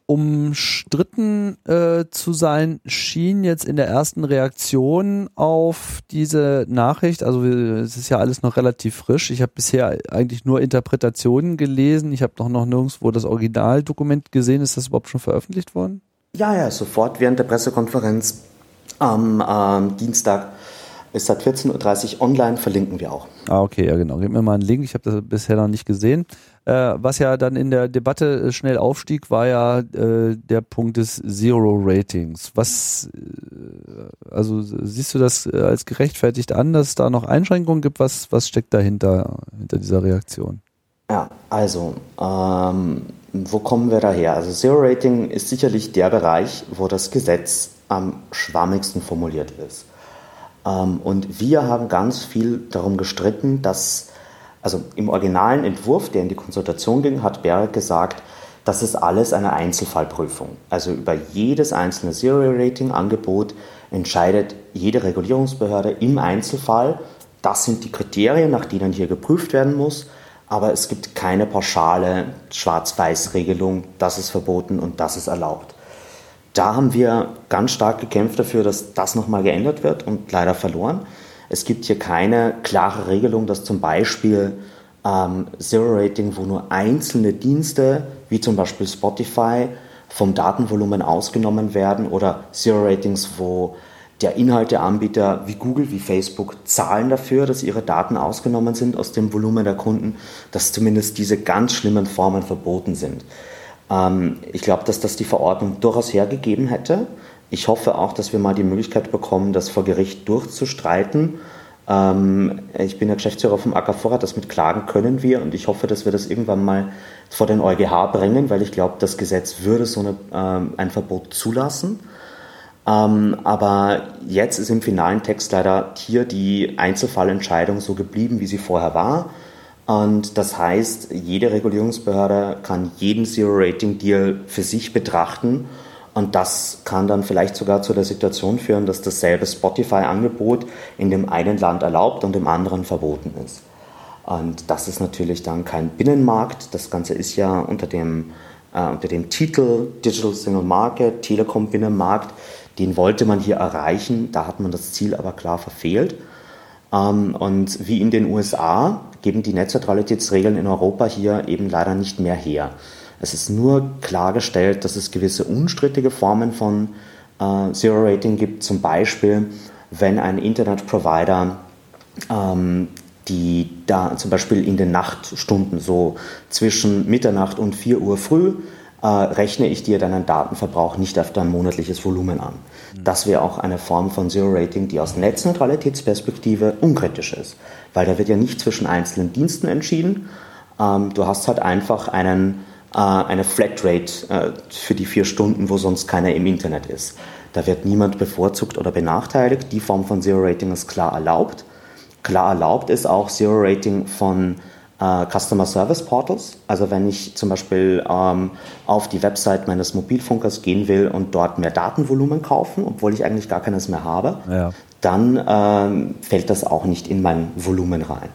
umstritten äh, zu sein schien jetzt in der ersten Reaktion auf diese Nachricht. Also es ist ja alles noch relativ frisch. Ich habe bisher eigentlich nur Interpretationen gelesen. Ich habe noch, noch nirgendwo das Originaldokument gesehen. Ist das überhaupt schon veröffentlicht worden? Ja, ja, sofort während der Pressekonferenz am äh, Dienstag ist seit 14.30 Uhr online, verlinken wir auch. Ah, okay, ja genau. Gib mir mal einen Link, ich habe das bisher noch nicht gesehen. Äh, was ja dann in der Debatte äh, schnell aufstieg, war ja äh, der Punkt des Zero Ratings. Was, äh, also siehst du das äh, als gerechtfertigt an, dass es da noch Einschränkungen gibt? Was, was steckt dahinter, hinter dieser Reaktion? Ja, also, ähm, wo kommen wir daher? Also Zero Rating ist sicherlich der Bereich, wo das Gesetz am schwammigsten formuliert ist. Ähm, und wir haben ganz viel darum gestritten, dass, also im originalen Entwurf, der in die Konsultation ging, hat Berg gesagt, das ist alles eine Einzelfallprüfung. Also über jedes einzelne Zero-Rating-Angebot entscheidet jede Regulierungsbehörde im Einzelfall. Das sind die Kriterien, nach denen hier geprüft werden muss. Aber es gibt keine pauschale Schwarz-Weiß-Regelung, das ist verboten und das ist erlaubt. Da haben wir ganz stark gekämpft dafür, dass das nochmal geändert wird und leider verloren. Es gibt hier keine klare Regelung, dass zum Beispiel ähm, Zero Rating, wo nur einzelne Dienste, wie zum Beispiel Spotify, vom Datenvolumen ausgenommen werden oder Zero Ratings, wo der Inhalteanbieter wie Google, wie Facebook zahlen dafür, dass ihre Daten ausgenommen sind aus dem Volumen der Kunden, dass zumindest diese ganz schlimmen Formen verboten sind. Ähm, ich glaube, dass das die Verordnung durchaus hergegeben hätte. Ich hoffe auch, dass wir mal die Möglichkeit bekommen, das vor Gericht durchzustreiten. Ähm, ich bin der Geschäftsführer vom AK Vorrat, das mit Klagen können wir und ich hoffe, dass wir das irgendwann mal vor den EuGH bringen, weil ich glaube, das Gesetz würde so eine, ähm, ein Verbot zulassen. Ähm, aber jetzt ist im finalen Text leider hier die Einzelfallentscheidung so geblieben, wie sie vorher war. Und das heißt, jede Regulierungsbehörde kann jeden Zero-Rating-Deal für sich betrachten. Und das kann dann vielleicht sogar zu der Situation führen, dass dasselbe Spotify-Angebot in dem einen Land erlaubt und im anderen verboten ist. Und das ist natürlich dann kein Binnenmarkt. Das Ganze ist ja unter dem, äh, unter dem Titel Digital Single Market, Telekom Binnenmarkt. Den wollte man hier erreichen. Da hat man das Ziel aber klar verfehlt. Ähm, und wie in den USA geben die Netzneutralitätsregeln in Europa hier eben leider nicht mehr her. Es ist nur klargestellt, dass es gewisse unstrittige Formen von äh, Zero Rating gibt, zum Beispiel wenn ein Internetprovider ähm, die da zum Beispiel in den Nachtstunden, so zwischen Mitternacht und 4 Uhr früh, äh, rechne ich dir deinen Datenverbrauch nicht auf dein monatliches Volumen an. Das wäre auch eine Form von Zero Rating, die aus Netzneutralitätsperspektive unkritisch ist, weil da wird ja nicht zwischen einzelnen Diensten entschieden. Ähm, du hast halt einfach einen, äh, eine Flatrate äh, für die vier Stunden, wo sonst keiner im Internet ist. Da wird niemand bevorzugt oder benachteiligt. Die Form von Zero Rating ist klar erlaubt. Klar erlaubt ist auch Zero Rating von äh, Customer Service Portals. Also wenn ich zum Beispiel ähm, auf die Website meines Mobilfunkers gehen will und dort mehr Datenvolumen kaufen, obwohl ich eigentlich gar keines mehr habe, ja. dann ähm, fällt das auch nicht in mein Volumen rein.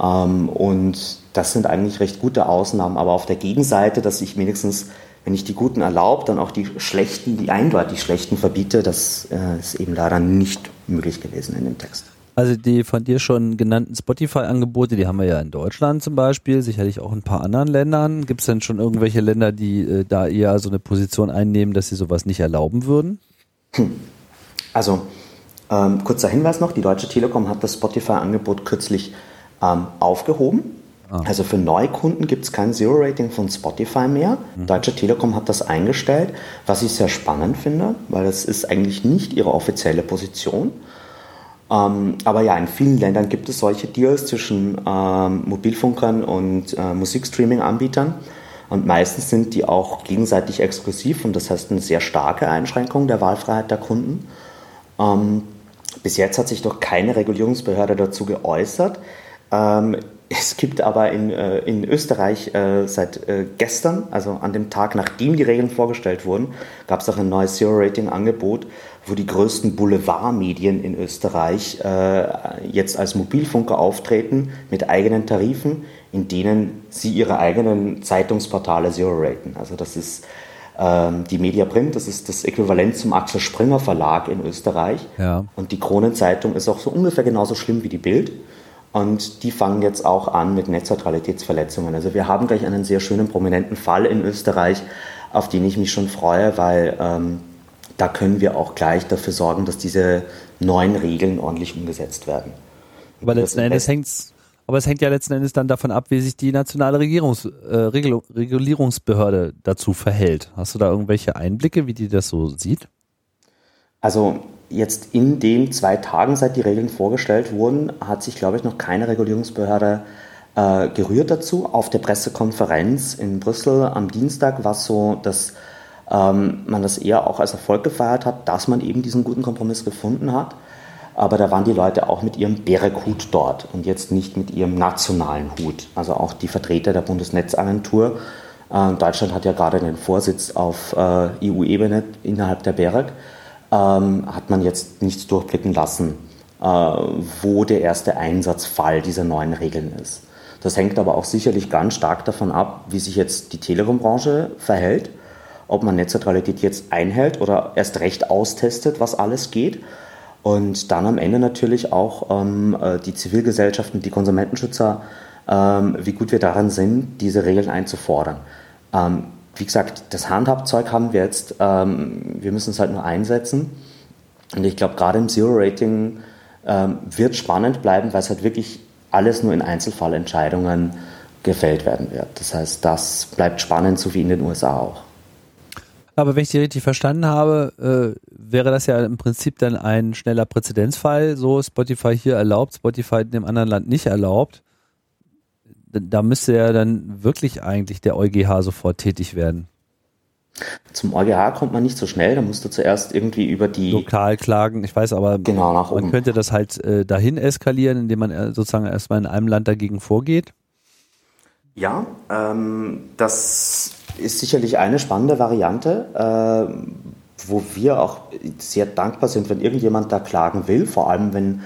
Ähm, und das sind eigentlich recht gute Ausnahmen. Aber auf der Gegenseite, dass ich wenigstens wenn ich die Guten erlaube, dann auch die Schlechten, die eindeutig Schlechten verbiete, das äh, ist eben leider nicht möglich gewesen in dem Text. Also die von dir schon genannten Spotify-Angebote, die haben wir ja in Deutschland zum Beispiel, sicherlich auch in ein paar anderen Ländern. Gibt es denn schon irgendwelche Länder, die äh, da eher so eine Position einnehmen, dass sie sowas nicht erlauben würden? Hm. Also ähm, kurzer Hinweis noch, die Deutsche Telekom hat das Spotify-Angebot kürzlich ähm, aufgehoben. Ah. Also für Neukunden gibt es kein Zero-Rating von Spotify mehr. Mhm. Deutsche Telekom hat das eingestellt, was ich sehr spannend finde, weil das ist eigentlich nicht ihre offizielle Position. Ähm, aber ja, in vielen Ländern gibt es solche Deals zwischen ähm, Mobilfunkern und äh, Musikstreaming-Anbietern. Und meistens sind die auch gegenseitig exklusiv und das heißt eine sehr starke Einschränkung der Wahlfreiheit der Kunden. Ähm, bis jetzt hat sich doch keine Regulierungsbehörde dazu geäußert. Ähm, es gibt aber in, äh, in Österreich äh, seit äh, gestern, also an dem Tag, nachdem die Regeln vorgestellt wurden, gab es auch ein neues Zero-Rating-Angebot, wo die größten Boulevardmedien in Österreich äh, jetzt als Mobilfunker auftreten mit eigenen Tarifen, in denen sie ihre eigenen Zeitungsportale Zero-raten. Also das ist ähm, die Media Print, das ist das Äquivalent zum Axel Springer Verlag in Österreich. Ja. Und die Kronenzeitung ist auch so ungefähr genauso schlimm wie die Bild. Und die fangen jetzt auch an mit Netzneutralitätsverletzungen. Also wir haben gleich einen sehr schönen, prominenten Fall in Österreich, auf den ich mich schon freue, weil ähm, da können wir auch gleich dafür sorgen, dass diese neuen Regeln ordentlich umgesetzt werden. Aber letzten Endes hängt's, aber es hängt ja letzten Endes dann davon ab, wie sich die nationale Regierungs, äh, Regulierungsbehörde dazu verhält. Hast du da irgendwelche Einblicke, wie die das so sieht? Also jetzt in den zwei Tagen, seit die Regeln vorgestellt wurden, hat sich, glaube ich, noch keine Regulierungsbehörde äh, gerührt dazu. Auf der Pressekonferenz in Brüssel am Dienstag war so, dass ähm, man das eher auch als Erfolg gefeiert hat, dass man eben diesen guten Kompromiss gefunden hat. Aber da waren die Leute auch mit ihrem Berek-Hut dort und jetzt nicht mit ihrem nationalen Hut. Also auch die Vertreter der Bundesnetzagentur. Äh, Deutschland hat ja gerade den Vorsitz auf äh, EU-Ebene innerhalb der Berek ähm, hat man jetzt nichts durchblicken lassen, äh, wo der erste Einsatzfall dieser neuen Regeln ist. Das hängt aber auch sicherlich ganz stark davon ab, wie sich jetzt die Telekom-Branche verhält, ob man Netzneutralität jetzt einhält oder erst recht austestet, was alles geht. Und dann am Ende natürlich auch ähm, äh, die Zivilgesellschaften, die Konsumentenschützer, ähm, wie gut wir daran sind, diese Regeln einzufordern. Ähm, wie gesagt, das Handhabzeug haben wir jetzt, ähm, wir müssen es halt nur einsetzen. Und ich glaube, gerade im Zero-Rating ähm, wird spannend bleiben, weil es halt wirklich alles nur in Einzelfallentscheidungen gefällt werden wird. Das heißt, das bleibt spannend, so wie in den USA auch. Aber wenn ich die richtig verstanden habe, äh, wäre das ja im Prinzip dann ein schneller Präzedenzfall. So Spotify hier erlaubt, Spotify in dem anderen Land nicht erlaubt da müsste ja dann wirklich eigentlich der EuGH sofort tätig werden. Zum EuGH kommt man nicht so schnell, da musst du zuerst irgendwie über die Lokalklagen, ich weiß aber, genau, nach man könnte das halt äh, dahin eskalieren, indem man äh, sozusagen erstmal in einem Land dagegen vorgeht. Ja, ähm, das ist sicherlich eine spannende Variante, äh, wo wir auch sehr dankbar sind, wenn irgendjemand da klagen will, vor allem wenn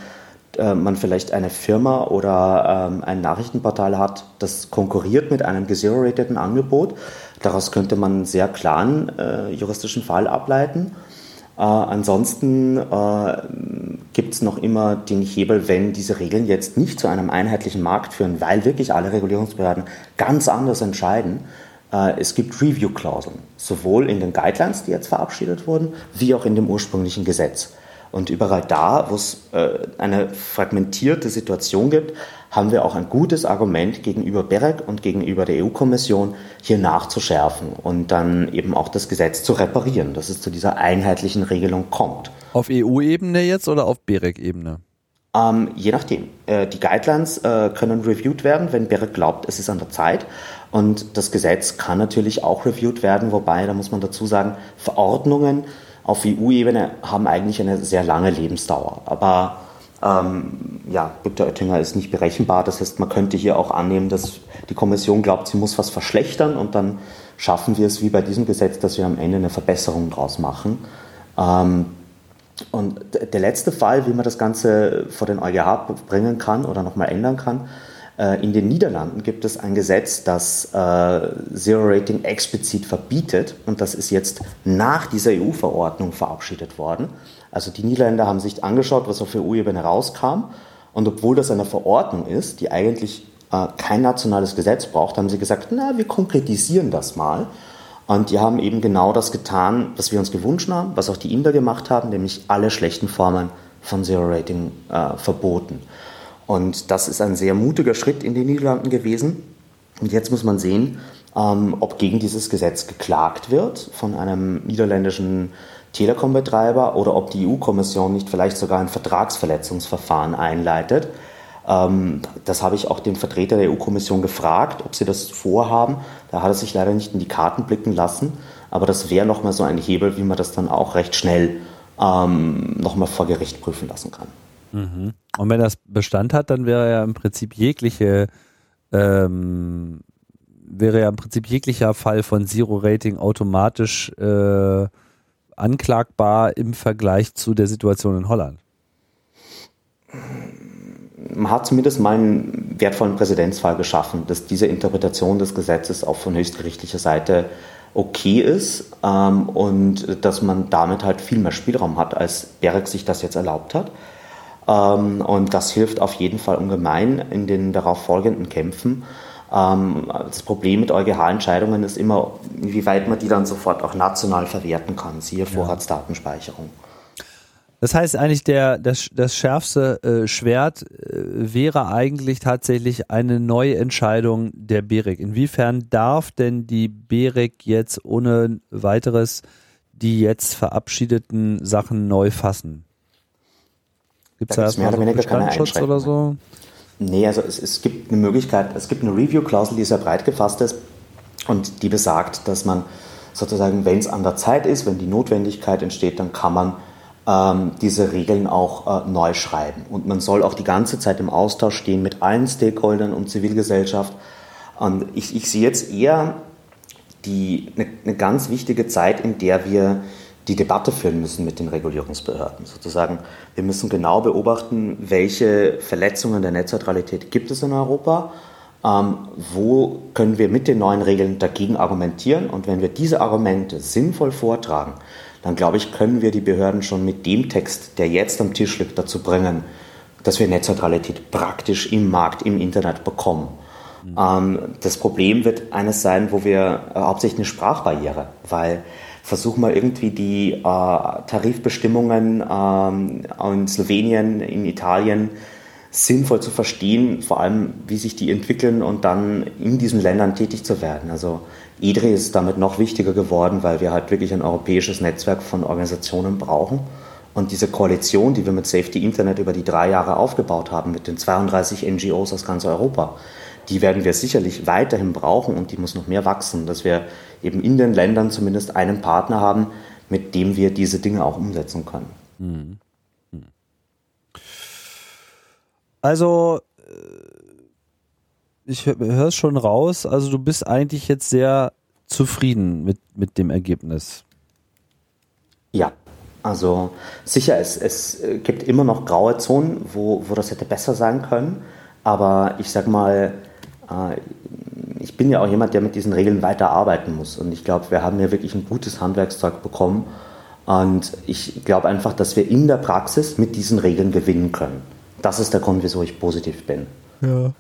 äh, man vielleicht eine Firma oder ähm, ein Nachrichtenportal hat, das konkurriert mit einem gesero-rateden Angebot. Daraus könnte man einen sehr klaren äh, juristischen Fall ableiten. Äh, ansonsten äh, gibt es noch immer den Hebel, wenn diese Regeln jetzt nicht zu einem einheitlichen Markt führen, weil wirklich alle Regulierungsbehörden ganz anders entscheiden. Äh, es gibt Review-Klauseln, sowohl in den Guidelines, die jetzt verabschiedet wurden, wie auch in dem ursprünglichen Gesetz. Und überall da, wo es äh, eine fragmentierte Situation gibt, haben wir auch ein gutes Argument gegenüber BEREC und gegenüber der EU-Kommission, hier nachzuschärfen und dann eben auch das Gesetz zu reparieren, dass es zu dieser einheitlichen Regelung kommt. Auf EU-Ebene jetzt oder auf BEREC-Ebene? Ähm, je nachdem. Äh, die Guidelines äh, können reviewed werden, wenn BEREC glaubt, es ist an der Zeit. Und das Gesetz kann natürlich auch reviewed werden, wobei, da muss man dazu sagen, Verordnungen auf EU-Ebene haben eigentlich eine sehr lange Lebensdauer. Aber ähm, ja, Dr. Oettinger ist nicht berechenbar. Das heißt, man könnte hier auch annehmen, dass die Kommission glaubt, sie muss was verschlechtern und dann schaffen wir es wie bei diesem Gesetz, dass wir am Ende eine Verbesserung draus machen. Ähm, und der letzte Fall, wie man das Ganze vor den EuGH bringen kann oder nochmal ändern kann, in den Niederlanden gibt es ein Gesetz, das äh, Zero Rating explizit verbietet und das ist jetzt nach dieser EU-Verordnung verabschiedet worden. Also die Niederländer haben sich angeschaut, was auf EU-Ebene rauskam und obwohl das eine Verordnung ist, die eigentlich äh, kein nationales Gesetz braucht, haben sie gesagt, na, wir konkretisieren das mal. Und die haben eben genau das getan, was wir uns gewünscht haben, was auch die Inder gemacht haben, nämlich alle schlechten Formen von Zero Rating äh, verboten. Und das ist ein sehr mutiger Schritt in den Niederlanden gewesen. Und jetzt muss man sehen, ähm, ob gegen dieses Gesetz geklagt wird von einem niederländischen Telekom-Betreiber oder ob die EU-Kommission nicht vielleicht sogar ein Vertragsverletzungsverfahren einleitet. Ähm, das habe ich auch den Vertreter der EU-Kommission gefragt, ob sie das vorhaben. Da hat er sich leider nicht in die Karten blicken lassen. Aber das wäre nochmal so ein Hebel, wie man das dann auch recht schnell ähm, nochmal vor Gericht prüfen lassen kann. Mhm. Und wenn das Bestand hat, dann wäre ja im Prinzip jegliche ähm, wäre ja im Prinzip jeglicher Fall von Zero-Rating automatisch äh, anklagbar im Vergleich zu der Situation in Holland. Man hat zumindest mal einen wertvollen Präzedenzfall geschaffen, dass diese Interpretation des Gesetzes auch von höchstgerichtlicher Seite okay ist ähm, und dass man damit halt viel mehr Spielraum hat, als Berg sich das jetzt erlaubt hat. Ähm, und das hilft auf jeden Fall ungemein in den darauf folgenden Kämpfen. Ähm, das Problem mit EuGH-Entscheidungen ist immer, inwieweit man die dann sofort auch national verwerten kann, siehe Vorratsdatenspeicherung. Das heißt eigentlich, der, das, das schärfste äh, Schwert äh, wäre eigentlich tatsächlich eine neue Entscheidung der BEREC. Inwiefern darf denn die BEREC jetzt ohne weiteres die jetzt verabschiedeten Sachen neu fassen? Gibt es da, da erstmal so Bestandsschutz oder so? Nee, also es, es gibt eine Möglichkeit, es gibt eine Review-Klausel, die sehr breit gefasst ist und die besagt, dass man sozusagen, wenn es an der Zeit ist, wenn die Notwendigkeit entsteht, dann kann man ähm, diese Regeln auch äh, neu schreiben. Und man soll auch die ganze Zeit im Austausch stehen mit allen Stakeholdern und Zivilgesellschaft. Und ich, ich sehe jetzt eher die, eine, eine ganz wichtige Zeit, in der wir die Debatte führen müssen mit den Regulierungsbehörden. Sozusagen, wir müssen genau beobachten, welche Verletzungen der Netzneutralität gibt es in Europa, ähm, wo können wir mit den neuen Regeln dagegen argumentieren und wenn wir diese Argumente sinnvoll vortragen, dann glaube ich, können wir die Behörden schon mit dem Text, der jetzt am Tisch liegt, dazu bringen, dass wir Netzneutralität praktisch im Markt, im Internet bekommen. Mhm. Ähm, das Problem wird eines sein, wo wir äh, hauptsächlich eine Sprachbarriere, weil versuch mal irgendwie die äh, Tarifbestimmungen ähm, in Slowenien, in Italien sinnvoll zu verstehen, vor allem wie sich die entwickeln und dann in diesen Ländern tätig zu werden. Also IDRI ist damit noch wichtiger geworden, weil wir halt wirklich ein europäisches Netzwerk von Organisationen brauchen. Und diese Koalition, die wir mit Safety Internet über die drei Jahre aufgebaut haben, mit den 32 NGOs aus ganz Europa, die werden wir sicherlich weiterhin brauchen und die muss noch mehr wachsen, dass wir eben in den Ländern zumindest einen Partner haben, mit dem wir diese Dinge auch umsetzen können. Also ich höre es schon raus, also du bist eigentlich jetzt sehr zufrieden mit, mit dem Ergebnis. Ja, also sicher, es, es gibt immer noch graue Zonen, wo, wo das hätte besser sein können. Aber ich sag mal, äh, ich bin ja auch jemand, der mit diesen Regeln weiter arbeiten muss. Und ich glaube, wir haben ja wirklich ein gutes Handwerkszeug bekommen. Und ich glaube einfach, dass wir in der Praxis mit diesen Regeln gewinnen können. Das ist der Grund, wieso ich positiv bin. Ja.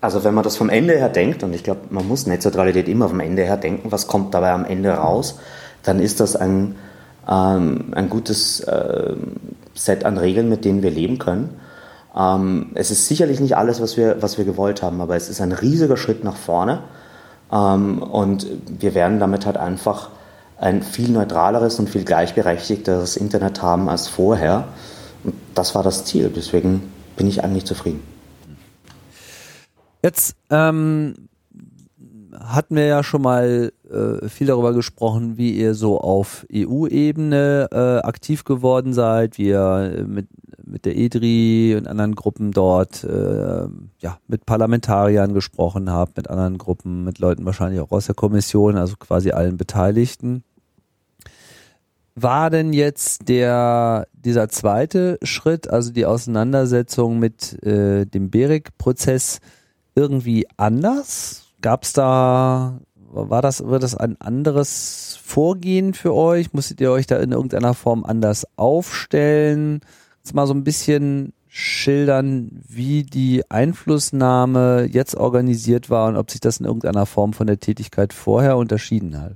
Also wenn man das vom Ende her denkt, und ich glaube, man muss Netzneutralität immer vom Ende her denken, was kommt dabei am Ende raus, dann ist das ein, ähm, ein gutes äh, Set an Regeln, mit denen wir leben können. Ähm, es ist sicherlich nicht alles, was wir, was wir gewollt haben, aber es ist ein riesiger Schritt nach vorne. Ähm, und wir werden damit halt einfach ein viel neutraleres und viel gleichberechtigteres Internet haben als vorher. Und das war das Ziel. Deswegen bin ich eigentlich zufrieden. Jetzt ähm, hatten wir ja schon mal äh, viel darüber gesprochen, wie ihr so auf EU-Ebene äh, aktiv geworden seid, wie ihr mit, mit der EDRI und anderen Gruppen dort äh, ja, mit Parlamentariern gesprochen habt, mit anderen Gruppen, mit Leuten wahrscheinlich auch aus der Kommission, also quasi allen Beteiligten. War denn jetzt der dieser zweite Schritt, also die Auseinandersetzung mit äh, dem BEREC-Prozess, irgendwie anders? Gab es da, war das, war das ein anderes Vorgehen für euch? Musstet ihr euch da in irgendeiner Form anders aufstellen? Jetzt mal so ein bisschen schildern, wie die Einflussnahme jetzt organisiert war und ob sich das in irgendeiner Form von der Tätigkeit vorher unterschieden hat.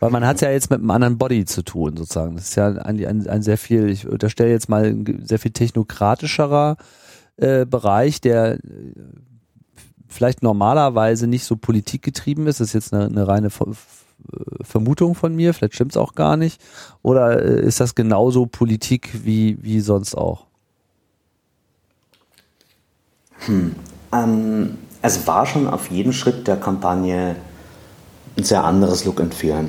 Weil man hat es ja jetzt mit einem anderen Body zu tun, sozusagen. Das ist ja ein, ein, ein sehr viel, ich unterstelle jetzt mal, ein sehr viel technokratischerer äh, Bereich, der äh, vielleicht normalerweise nicht so politikgetrieben ist. Das ist jetzt eine, eine reine Vermutung von mir, vielleicht stimmt es auch gar nicht. Oder äh, ist das genauso Politik wie, wie sonst auch? Hm. Ähm, es war schon auf jeden Schritt der Kampagne ein sehr anderes Look and Feel.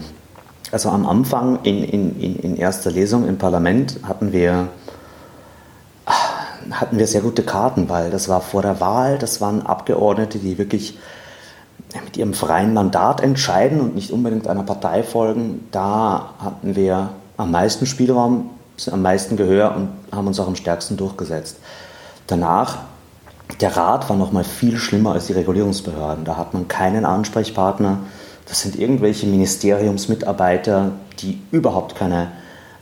Also am Anfang in, in, in erster Lesung im Parlament hatten wir hatten wir sehr gute Karten, weil das war vor der Wahl, das waren Abgeordnete, die wirklich mit ihrem freien Mandat entscheiden und nicht unbedingt einer Partei folgen. Da hatten wir am meisten Spielraum, am meisten Gehör und haben uns auch am stärksten durchgesetzt. Danach, der Rat war noch mal viel schlimmer als die Regulierungsbehörden. Da hat man keinen Ansprechpartner. Das sind irgendwelche Ministeriumsmitarbeiter, die überhaupt keine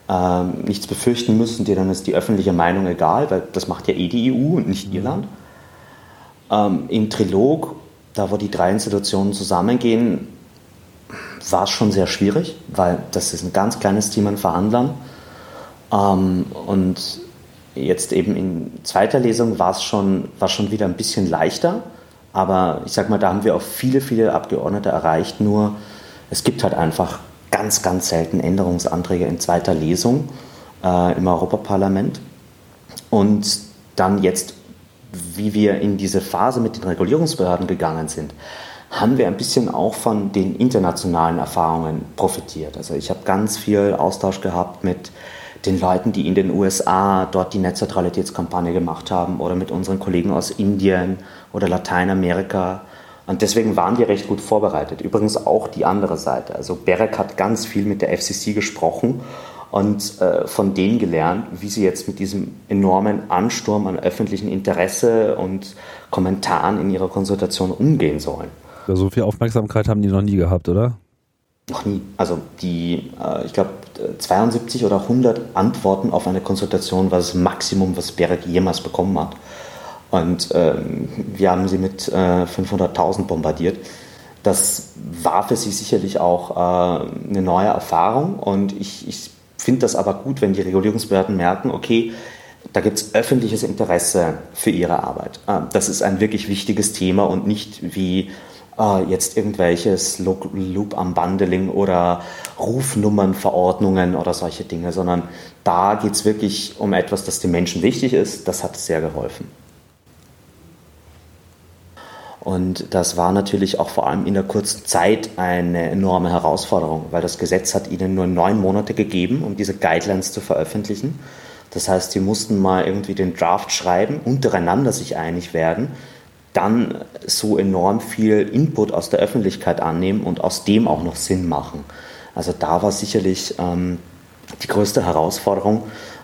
ähm, nichts befürchten müssen, denen ist die öffentliche Meinung egal, weil das macht ja eh die EU und nicht Irland. Ähm, Im Trilog, da wo die drei Institutionen zusammengehen, war es schon sehr schwierig, weil das ist ein ganz kleines Team an Verhandlern. Ähm, und jetzt eben in zweiter Lesung war es schon, schon wieder ein bisschen leichter. Aber ich sag mal, da haben wir auch viele, viele Abgeordnete erreicht. Nur es gibt halt einfach ganz, ganz selten Änderungsanträge in zweiter Lesung äh, im Europaparlament. Und dann jetzt, wie wir in diese Phase mit den Regulierungsbehörden gegangen sind, haben wir ein bisschen auch von den internationalen Erfahrungen profitiert. Also ich habe ganz viel Austausch gehabt mit den Leuten, die in den USA dort die Netzneutralitätskampagne gemacht haben oder mit unseren Kollegen aus Indien oder Lateinamerika und deswegen waren die recht gut vorbereitet. Übrigens auch die andere Seite. Also Berek hat ganz viel mit der FCC gesprochen und äh, von denen gelernt, wie sie jetzt mit diesem enormen Ansturm an öffentlichen Interesse und Kommentaren in ihrer Konsultation umgehen sollen. So viel Aufmerksamkeit haben die noch nie gehabt, oder? Noch nie. Also die, äh, ich glaube, 72 oder 100 Antworten auf eine Konsultation war das Maximum, was Berek jemals bekommen hat. Und ähm, wir haben sie mit äh, 500.000 bombardiert. Das war für sie sicherlich auch äh, eine neue Erfahrung. Und ich, ich finde das aber gut, wenn die Regulierungsbehörden merken, okay, da gibt es öffentliches Interesse für ihre Arbeit. Äh, das ist ein wirklich wichtiges Thema und nicht wie äh, jetzt irgendwelches Loop am Bundling oder Rufnummernverordnungen oder solche Dinge, sondern da geht es wirklich um etwas, das den Menschen wichtig ist. Das hat sehr geholfen. Und das war natürlich auch vor allem in der kurzen Zeit eine enorme Herausforderung, weil das Gesetz hat ihnen nur neun Monate gegeben, um diese Guidelines zu veröffentlichen. Das heißt, sie mussten mal irgendwie den Draft schreiben, untereinander sich einig werden, dann so enorm viel Input aus der Öffentlichkeit annehmen und aus dem auch noch Sinn machen. Also da war sicherlich ähm, die größte Herausforderung,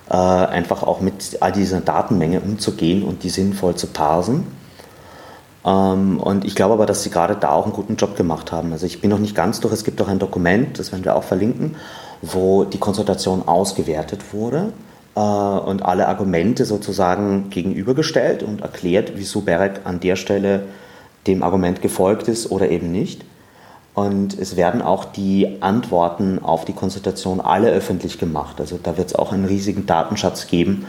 äh, einfach auch mit all dieser Datenmenge umzugehen und die sinnvoll zu parsen. Ähm, und ich glaube aber, dass sie gerade da auch einen guten Job gemacht haben. Also ich bin noch nicht ganz durch. Es gibt auch ein Dokument, das werden wir auch verlinken, wo die Konsultation ausgewertet wurde äh, und alle Argumente sozusagen gegenübergestellt und erklärt, wieso Berek an der Stelle dem Argument gefolgt ist oder eben nicht. Und es werden auch die Antworten auf die Konsultation alle öffentlich gemacht. Also da wird es auch einen riesigen Datenschatz geben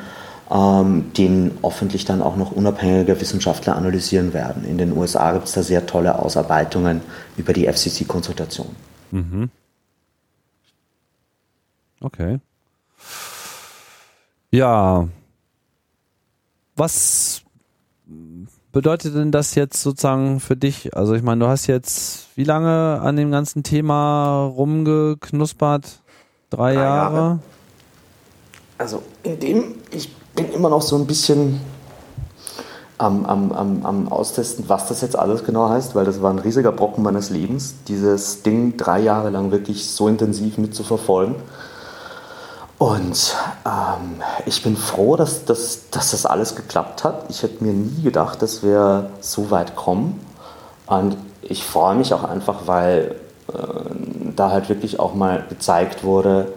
ähm, den hoffentlich dann auch noch unabhängige Wissenschaftler analysieren werden. In den USA gibt es da sehr tolle Ausarbeitungen über die FCC-Konsultation. Mhm. Okay. Ja. Was bedeutet denn das jetzt sozusagen für dich? Also ich meine, du hast jetzt wie lange an dem ganzen Thema rumgeknuspert? Drei, Drei Jahre? Jahre? Also in dem, ich bin immer noch so ein bisschen am, am, am, am Austesten, was das jetzt alles genau heißt, weil das war ein riesiger Brocken meines Lebens, dieses Ding drei Jahre lang wirklich so intensiv mitzuverfolgen. Und ähm, ich bin froh, dass, dass, dass das alles geklappt hat. Ich hätte mir nie gedacht, dass wir so weit kommen. Und ich freue mich auch einfach, weil äh, da halt wirklich auch mal gezeigt wurde,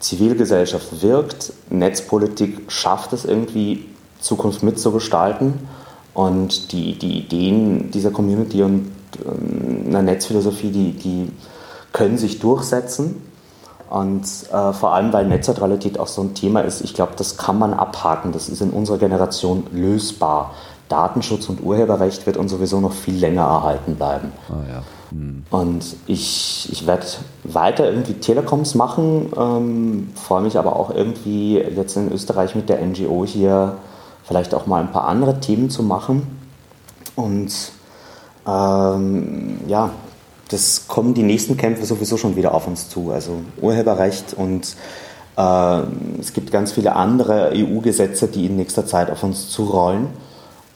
Zivilgesellschaft wirkt, Netzpolitik schafft es irgendwie, Zukunft mitzugestalten und die, die Ideen dieser Community und ähm, einer Netzphilosophie, die, die können sich durchsetzen. Und äh, vor allem, weil Netzneutralität auch so ein Thema ist, ich glaube, das kann man abhaken, das ist in unserer Generation lösbar. Datenschutz und Urheberrecht wird uns sowieso noch viel länger erhalten bleiben. Oh ja. Hm. Und ich, ich werde weiter irgendwie Telekoms machen, ähm, freue mich aber auch irgendwie jetzt in Österreich mit der NGO hier vielleicht auch mal ein paar andere Themen zu machen. Und ähm, ja, das kommen die nächsten Kämpfe sowieso schon wieder auf uns zu. Also Urheberrecht und Äh, es gibt ganz viele andere EU-Gesetze, die in nächster Zeit auf uns zurollen.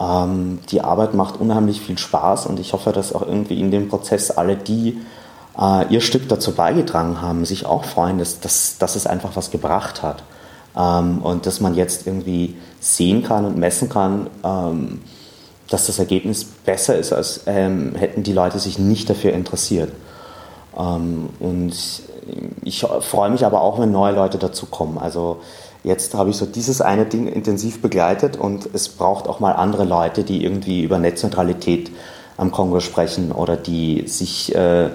Ähm, die Arbeit macht unheimlich viel Spaß und ich hoffe, dass auch irgendwie in dem Prozess alle die äh, ihr Stück dazu beigetragen haben, sich auch freuen, dass, dass, dass es einfach was gebracht hat. Ähm, und dass man jetzt irgendwie sehen kann und messen kann, ähm, dass das Ergebnis besser ist, als ähm, hätten die Leute sich nicht dafür interessiert. Ähm, und ich freue mich aber auch, wenn neue Leute dazukommen. Also jetzt habe ich so dieses eine Ding intensiv begleitet und es braucht auch mal andere Leute, die irgendwie über Netzneutralität am Kongo sprechen oder die sich äh,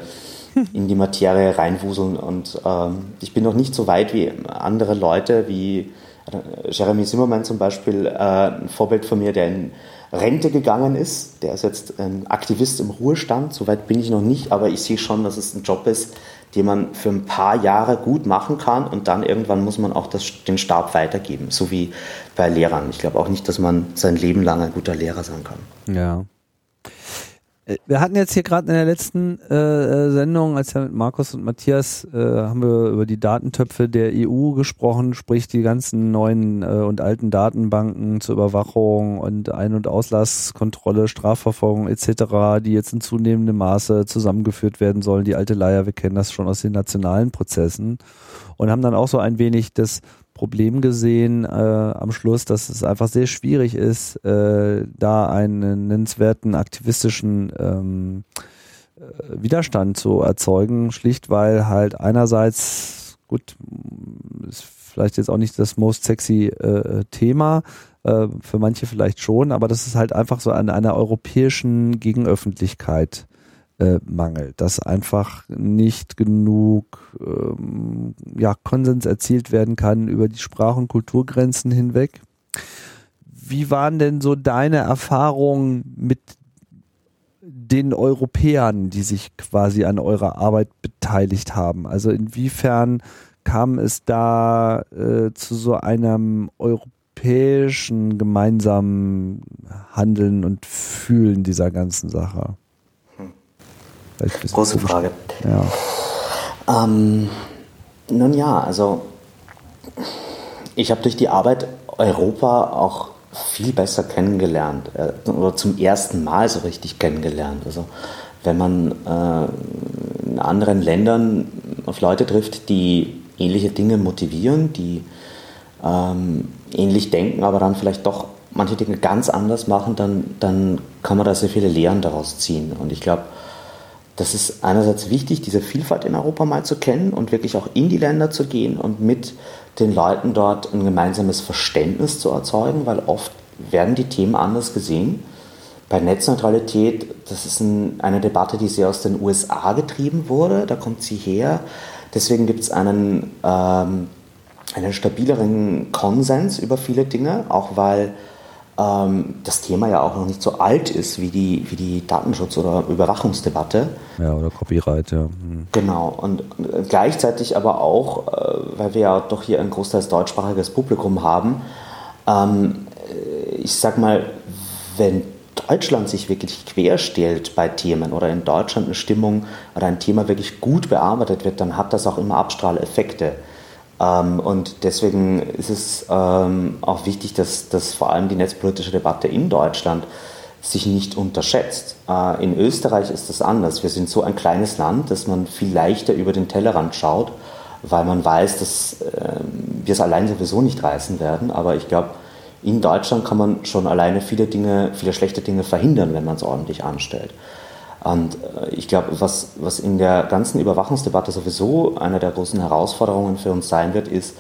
in die Materie reinwuseln. Und ähm, ich bin noch nicht so weit wie andere Leute, wie äh, Jeremy Zimmermann zum Beispiel, äh, ein Vorbild von mir, der in Rente gegangen ist. Der ist jetzt ein Aktivist im Ruhestand. So weit bin ich noch nicht, aber ich sehe schon, dass es ein Job ist, den man für ein paar Jahre gut machen kann und dann irgendwann muss man auch das, den Stab weitergeben, so wie bei Lehrern. Ich glaube auch nicht, dass man sein Leben lang ein guter Lehrer sein kann. Ja. Äh, wir hatten jetzt hier gerade in der letzten äh, äh, Sendung, als wir mit Markus und Matthias äh, haben wir über die Datentöpfe der EU gesprochen, sprich die ganzen neuen äh, und alten Datenbanken zur Überwachung und Ein- und Auslasskontrolle, Strafverfolgung etc., die jetzt in zunehmendem Maße zusammengeführt werden sollen. Die alte Leier, wir kennen das schon aus den nationalen Prozessen und haben dann auch so ein wenig das Problem gesehen äh, am Schluss, dass es einfach sehr schwierig ist, äh, da einen nennenswerten aktivistischen ähm, äh, Widerstand zu erzeugen, schlicht weil halt einerseits, gut, ist vielleicht jetzt auch nicht das most sexy äh, Thema, äh, für manche vielleicht schon, aber das ist halt einfach so an einer europäischen Gegenöffentlichkeit äh, mangelt, dass einfach nicht genug ähm, ja, Konsens erzielt werden kann über die Sprach- und Kulturgrenzen hinweg. Wie waren denn so deine Erfahrungen mit den Europäern, die sich quasi an eurer Arbeit beteiligt haben? Also inwiefern kam es da äh, zu so einem europäischen gemeinsamen Handeln und Fühlen dieser ganzen Sache? Große Frage. Ja. Ähm, nun ja, also ich habe durch die Arbeit Europa auch viel besser kennengelernt äh, oder zum ersten Mal so richtig kennengelernt. Also wenn man äh, in anderen Ländern auf Leute trifft, die ähnliche Dinge motivieren, die ähm, ähnlich denken, aber dann vielleicht doch manche Dinge ganz anders machen, dann, dann kann man da sehr viele Lehren daraus ziehen. Und ich glaube, das ist einerseits wichtig, diese Vielfalt in Europa mal zu kennen und wirklich auch in die Länder zu gehen und mit den Leuten dort ein gemeinsames Verständnis zu erzeugen, weil oft werden die Themen anders gesehen. Bei Netzneutralität, das ist ein, eine Debatte, die sehr aus den USA getrieben wurde, da kommt sie her. Deswegen gibt es einen, ähm, einen stabileren Konsens über viele Dinge, auch weil ähm, das Thema ja auch noch nicht so alt ist wie die, wie die Datenschutz- oder Überwachungsdebatte. Ja, oder Copyright, ja. Hm. Genau, und gleichzeitig aber auch, äh, weil wir ja doch hier ein großteils deutschsprachiges Publikum haben, ähm, äh, ich sag mal, wenn Deutschland sich wirklich querstellt bei Themen oder in Deutschland eine Stimmung oder ein Thema wirklich gut bearbeitet wird, dann hat das auch immer Abstrahleffekte. Ähm, und deswegen ist es ähm, auch wichtig, dass, dass vor allem die netzpolitische Debatte in Deutschland sich nicht unterschätzt. Äh, in Österreich ist das anders. Wir sind so ein kleines Land, dass man viel leichter über den Tellerrand schaut, weil man weiß, dass äh, wir es allein sowieso nicht reißen werden. Aber ich glaube, in Deutschland kann man schon alleine viele Dinge, viele schlechte Dinge verhindern, wenn man es ordentlich anstellt. Und äh, ich glaube, was, was in der ganzen Überwachungsdebatte sowieso eine der großen Herausforderungen für uns sein wird, ist,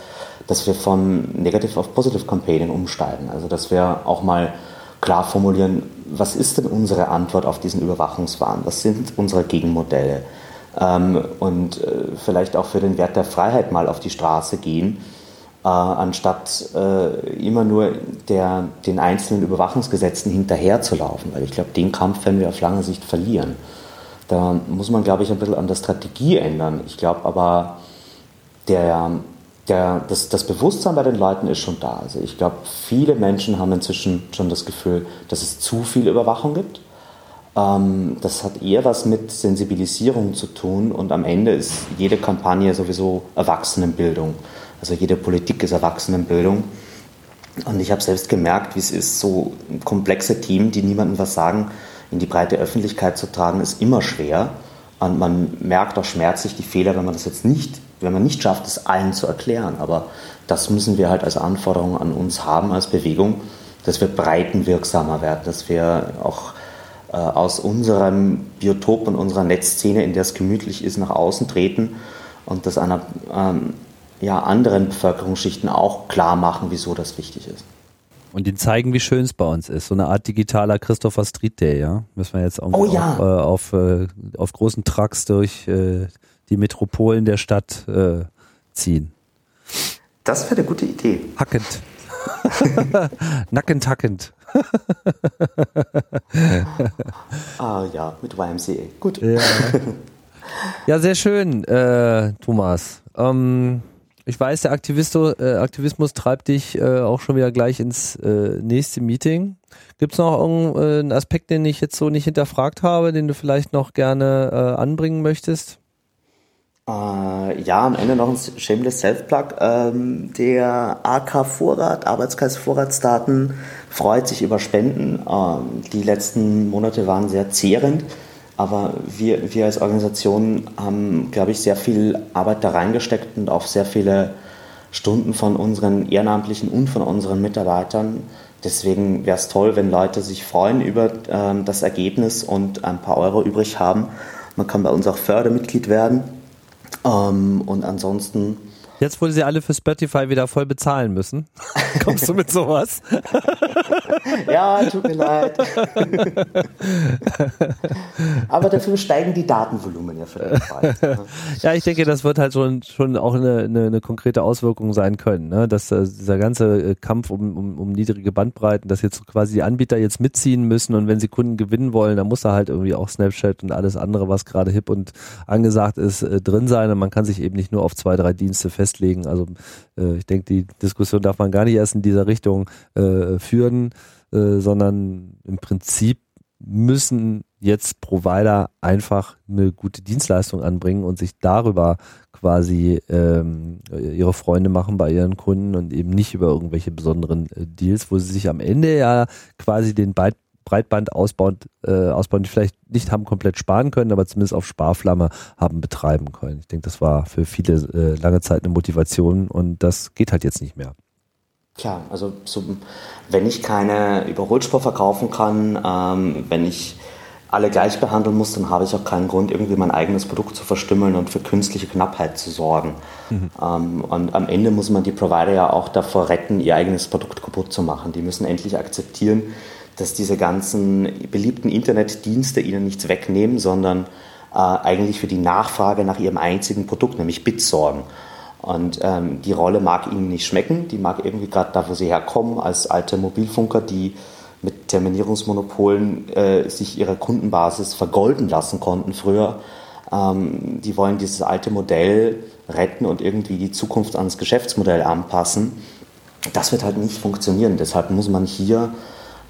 dass wir von Negative auf Positive Campaigning umsteigen. Also, dass wir auch mal klar formulieren, was ist denn unsere Antwort auf diesen Überwachungswahn? Was sind unsere Gegenmodelle? Ähm, und äh, vielleicht auch für den Wert der Freiheit mal auf die Straße gehen äh, anstatt äh, immer nur der, den einzelnen Überwachungsgesetzen hinterherzulaufen. Weil ich glaube, den Kampf werden wir auf lange Sicht verlieren. Da muss man, glaube ich, ein bisschen an der Strategie ändern. Ich glaube aber, der, der, das, das Bewusstsein bei den Leuten ist schon da. Also ich glaube, viele Menschen haben inzwischen schon das Gefühl, dass es zu viel Überwachung gibt. Ähm, das hat eher was mit Sensibilisierung zu tun und am Ende ist jede Kampagne sowieso Erwachsenenbildung. Also jede Politik ist Erwachsenenbildung. Und ich habe selbst gemerkt, wie es ist, so komplexe Themen, die niemandem was sagen, in die breite Öffentlichkeit zu tragen, ist immer schwer. Und man merkt auch schmerzlich die Fehler, wenn man das jetzt nicht, wenn man nicht schafft, es allen zu erklären. Aber das müssen wir halt als Anforderung an uns haben, als Bewegung, dass wir breitenwirksamer werden, dass wir auch äh, aus unserem Biotop und unserer Netzszene, in der es gemütlich ist, nach außen treten und das einer ähm, ja, anderen Bevölkerungsschichten auch klar machen, wieso das wichtig ist. Und ihnen zeigen, wie schön es bei uns ist. So eine Art digitaler Christopher Street Day, ja? Müssen wir jetzt auch oh, ja. auf, äh, auf, äh, auf, großen Trucks durch äh, die Metropolen der Stadt äh, ziehen. Das wäre eine gute Idee. Hackend. Nackend, hackend. ah ja, mit YMCA. Gut. Ja, ja sehr schön, äh, Thomas. Ähm, ich weiß, der Aktivisto, äh, Aktivismus treibt dich äh, auch schon wieder gleich ins äh, nächste Meeting. Gibt es noch irgendeinen Aspekt, den ich jetzt so nicht hinterfragt habe, den du vielleicht noch gerne äh, anbringen möchtest? Äh, ja, am Ende noch ein shameless Self-Plug. Ähm, der AK Vorrat, Arbeitskreis Vorratsdaten, freut sich über Spenden. Ähm, die letzten Monate waren sehr zehrend. Aber wir, wir als Organisation haben, glaube ich, sehr viel Arbeit da reingesteckt und auch sehr viele Stunden von unseren Ehrenamtlichen und von unseren Mitarbeitern. Deswegen wäre es toll, wenn Leute sich freuen über ähm, das Ergebnis und ein paar Euro übrig haben. Man kann bei uns auch Fördermitglied werden. Ähm, und ansonsten Jetzt, wo sie alle für Spotify wieder voll bezahlen müssen, kommst du mit sowas? ja, tut mir leid. Aber dafür steigen die Datenvolumen ja für den Fall. Ja, ich denke, das wird halt schon, schon auch eine, eine, eine konkrete Auswirkung sein können, ne? dass äh, dieser ganze äh, Kampf um, um, um niedrige Bandbreiten, dass jetzt quasi die Anbieter jetzt mitziehen müssen und wenn sie Kunden gewinnen wollen, dann muss da halt irgendwie auch Snapchat und alles andere, was gerade hip und angesagt ist, äh, drin sein und man kann sich eben nicht nur auf zwei, drei Dienste festlegen festlegen. Also äh, ich denke, die Diskussion darf man gar nicht erst in dieser Richtung äh, führen, äh, sondern im Prinzip müssen jetzt Provider einfach eine gute Dienstleistung anbringen und sich darüber quasi ähm, ihre Freunde machen bei ihren Kunden und eben nicht über irgendwelche besonderen äh, Deals, wo sie sich am Ende ja quasi den Byte Breitband ausbauen, äh, ausbauen, die vielleicht nicht haben komplett sparen können, aber zumindest auf Sparflamme haben betreiben können. Ich denke, das war für viele äh, lange Zeit eine Motivation und das geht halt jetzt nicht mehr. Tja, also so, wenn ich keine Überholspur verkaufen kann, ähm, wenn ich alle gleich behandeln muss, dann habe ich auch keinen Grund, irgendwie mein eigenes Produkt zu verstümmeln und für künstliche Knappheit zu sorgen. Mhm. Ähm, und am Ende muss man die Provider ja auch davor retten, ihr eigenes Produkt kaputt zu machen. Die müssen endlich akzeptieren, dass diese ganzen beliebten Internetdienste ihnen nichts wegnehmen, sondern äh, eigentlich für die Nachfrage nach ihrem einzigen Produkt, nämlich Bits sorgen. Und ähm, die Rolle mag ihnen nicht schmecken, die mag irgendwie gerade da, wo sie herkommen, als alte Mobilfunker, die mit Terminierungsmonopolen äh, sich ihre Kundenbasis vergolden lassen konnten früher. Ähm, die wollen dieses alte Modell retten und irgendwie die Zukunft ans Geschäftsmodell anpassen. Das wird halt nicht funktionieren. Deshalb muss man hier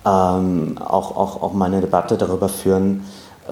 ähm, auch, auch, auch mal eine Debatte darüber führen,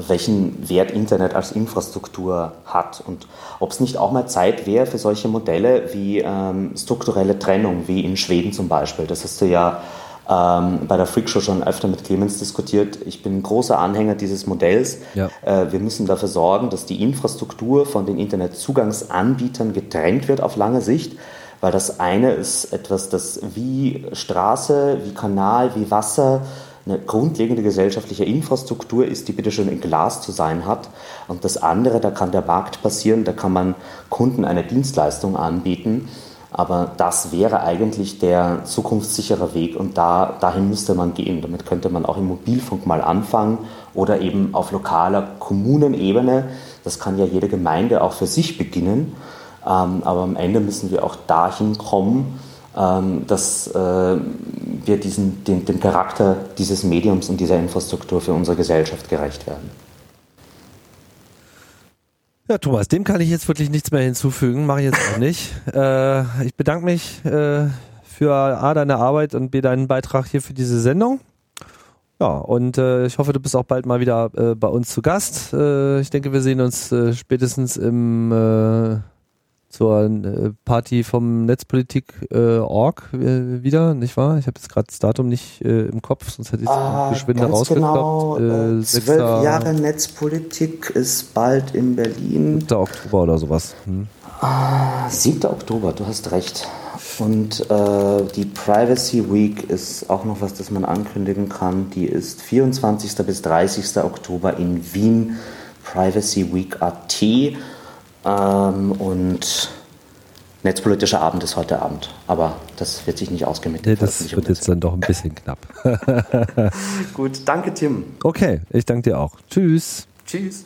welchen Wert Internet als Infrastruktur hat und ob es nicht auch mal Zeit wäre für solche Modelle wie ähm, strukturelle Trennung, wie in Schweden zum Beispiel. Das hast du ja ähm, bei der Freakshow schon öfter mit Clemens diskutiert. Ich bin großer Anhänger dieses Modells. Ja. Äh, wir müssen dafür sorgen, dass die Infrastruktur von den Internetzugangsanbietern getrennt wird auf lange Sicht weil das eine ist etwas, das wie Straße, wie Kanal, wie Wasser eine grundlegende gesellschaftliche Infrastruktur ist, die bitteschön in Glas zu sein hat. Und das andere, da kann der Markt passieren, da kann man Kunden eine Dienstleistung anbieten. Aber das wäre eigentlich der zukunftssichere Weg und da, dahin müsste man gehen. Damit könnte man auch im Mobilfunk mal anfangen oder eben auf lokaler Kommunenebene. Das kann ja jede Gemeinde auch für sich beginnen aber am Ende müssen wir auch dahin kommen, ähm, dass äh, wir diesen, den, dem Charakter dieses Mediums und dieser Infrastruktur für unsere Gesellschaft gerecht werden. Ja, Thomas, dem kann ich jetzt wirklich nichts mehr hinzufügen, mache ich jetzt auch nicht. Äh, ich bedanke mich äh, für A, deine Arbeit und B, deinen Beitrag hier für diese Sendung. Ja, und äh, ich hoffe, du bist auch bald mal wieder äh, bei uns zu Gast. Äh, ich denke, wir sehen uns spätestens im zur äh, Party vom Netzpolitik.org äh, wieder, nicht wahr? Ich habe jetzt gerade das Datum nicht äh, im Kopf, sonst hätte ich es Ah, geschwinde ganz rausgeklappt. genau, Äh, äh, Zwölf Jahre Netzpolitik ist bald in Berlin. 7. Oktober oder sowas. Hm. 7. Oktober, du hast recht. Und äh, die Privacy Week ist auch noch was, das man ankündigen kann. Die ist 24. bis 30. Oktober in Wien. Privacy Week AT. Ähm, und Netzpolitischer Abend ist heute Abend. Aber das wird sich nicht ausgehen mit der Nee, das wird jetzt dann doch ein bisschen knapp. Gut, danke Tim. Okay, ich danke dir auch. Tschüss. Tschüss.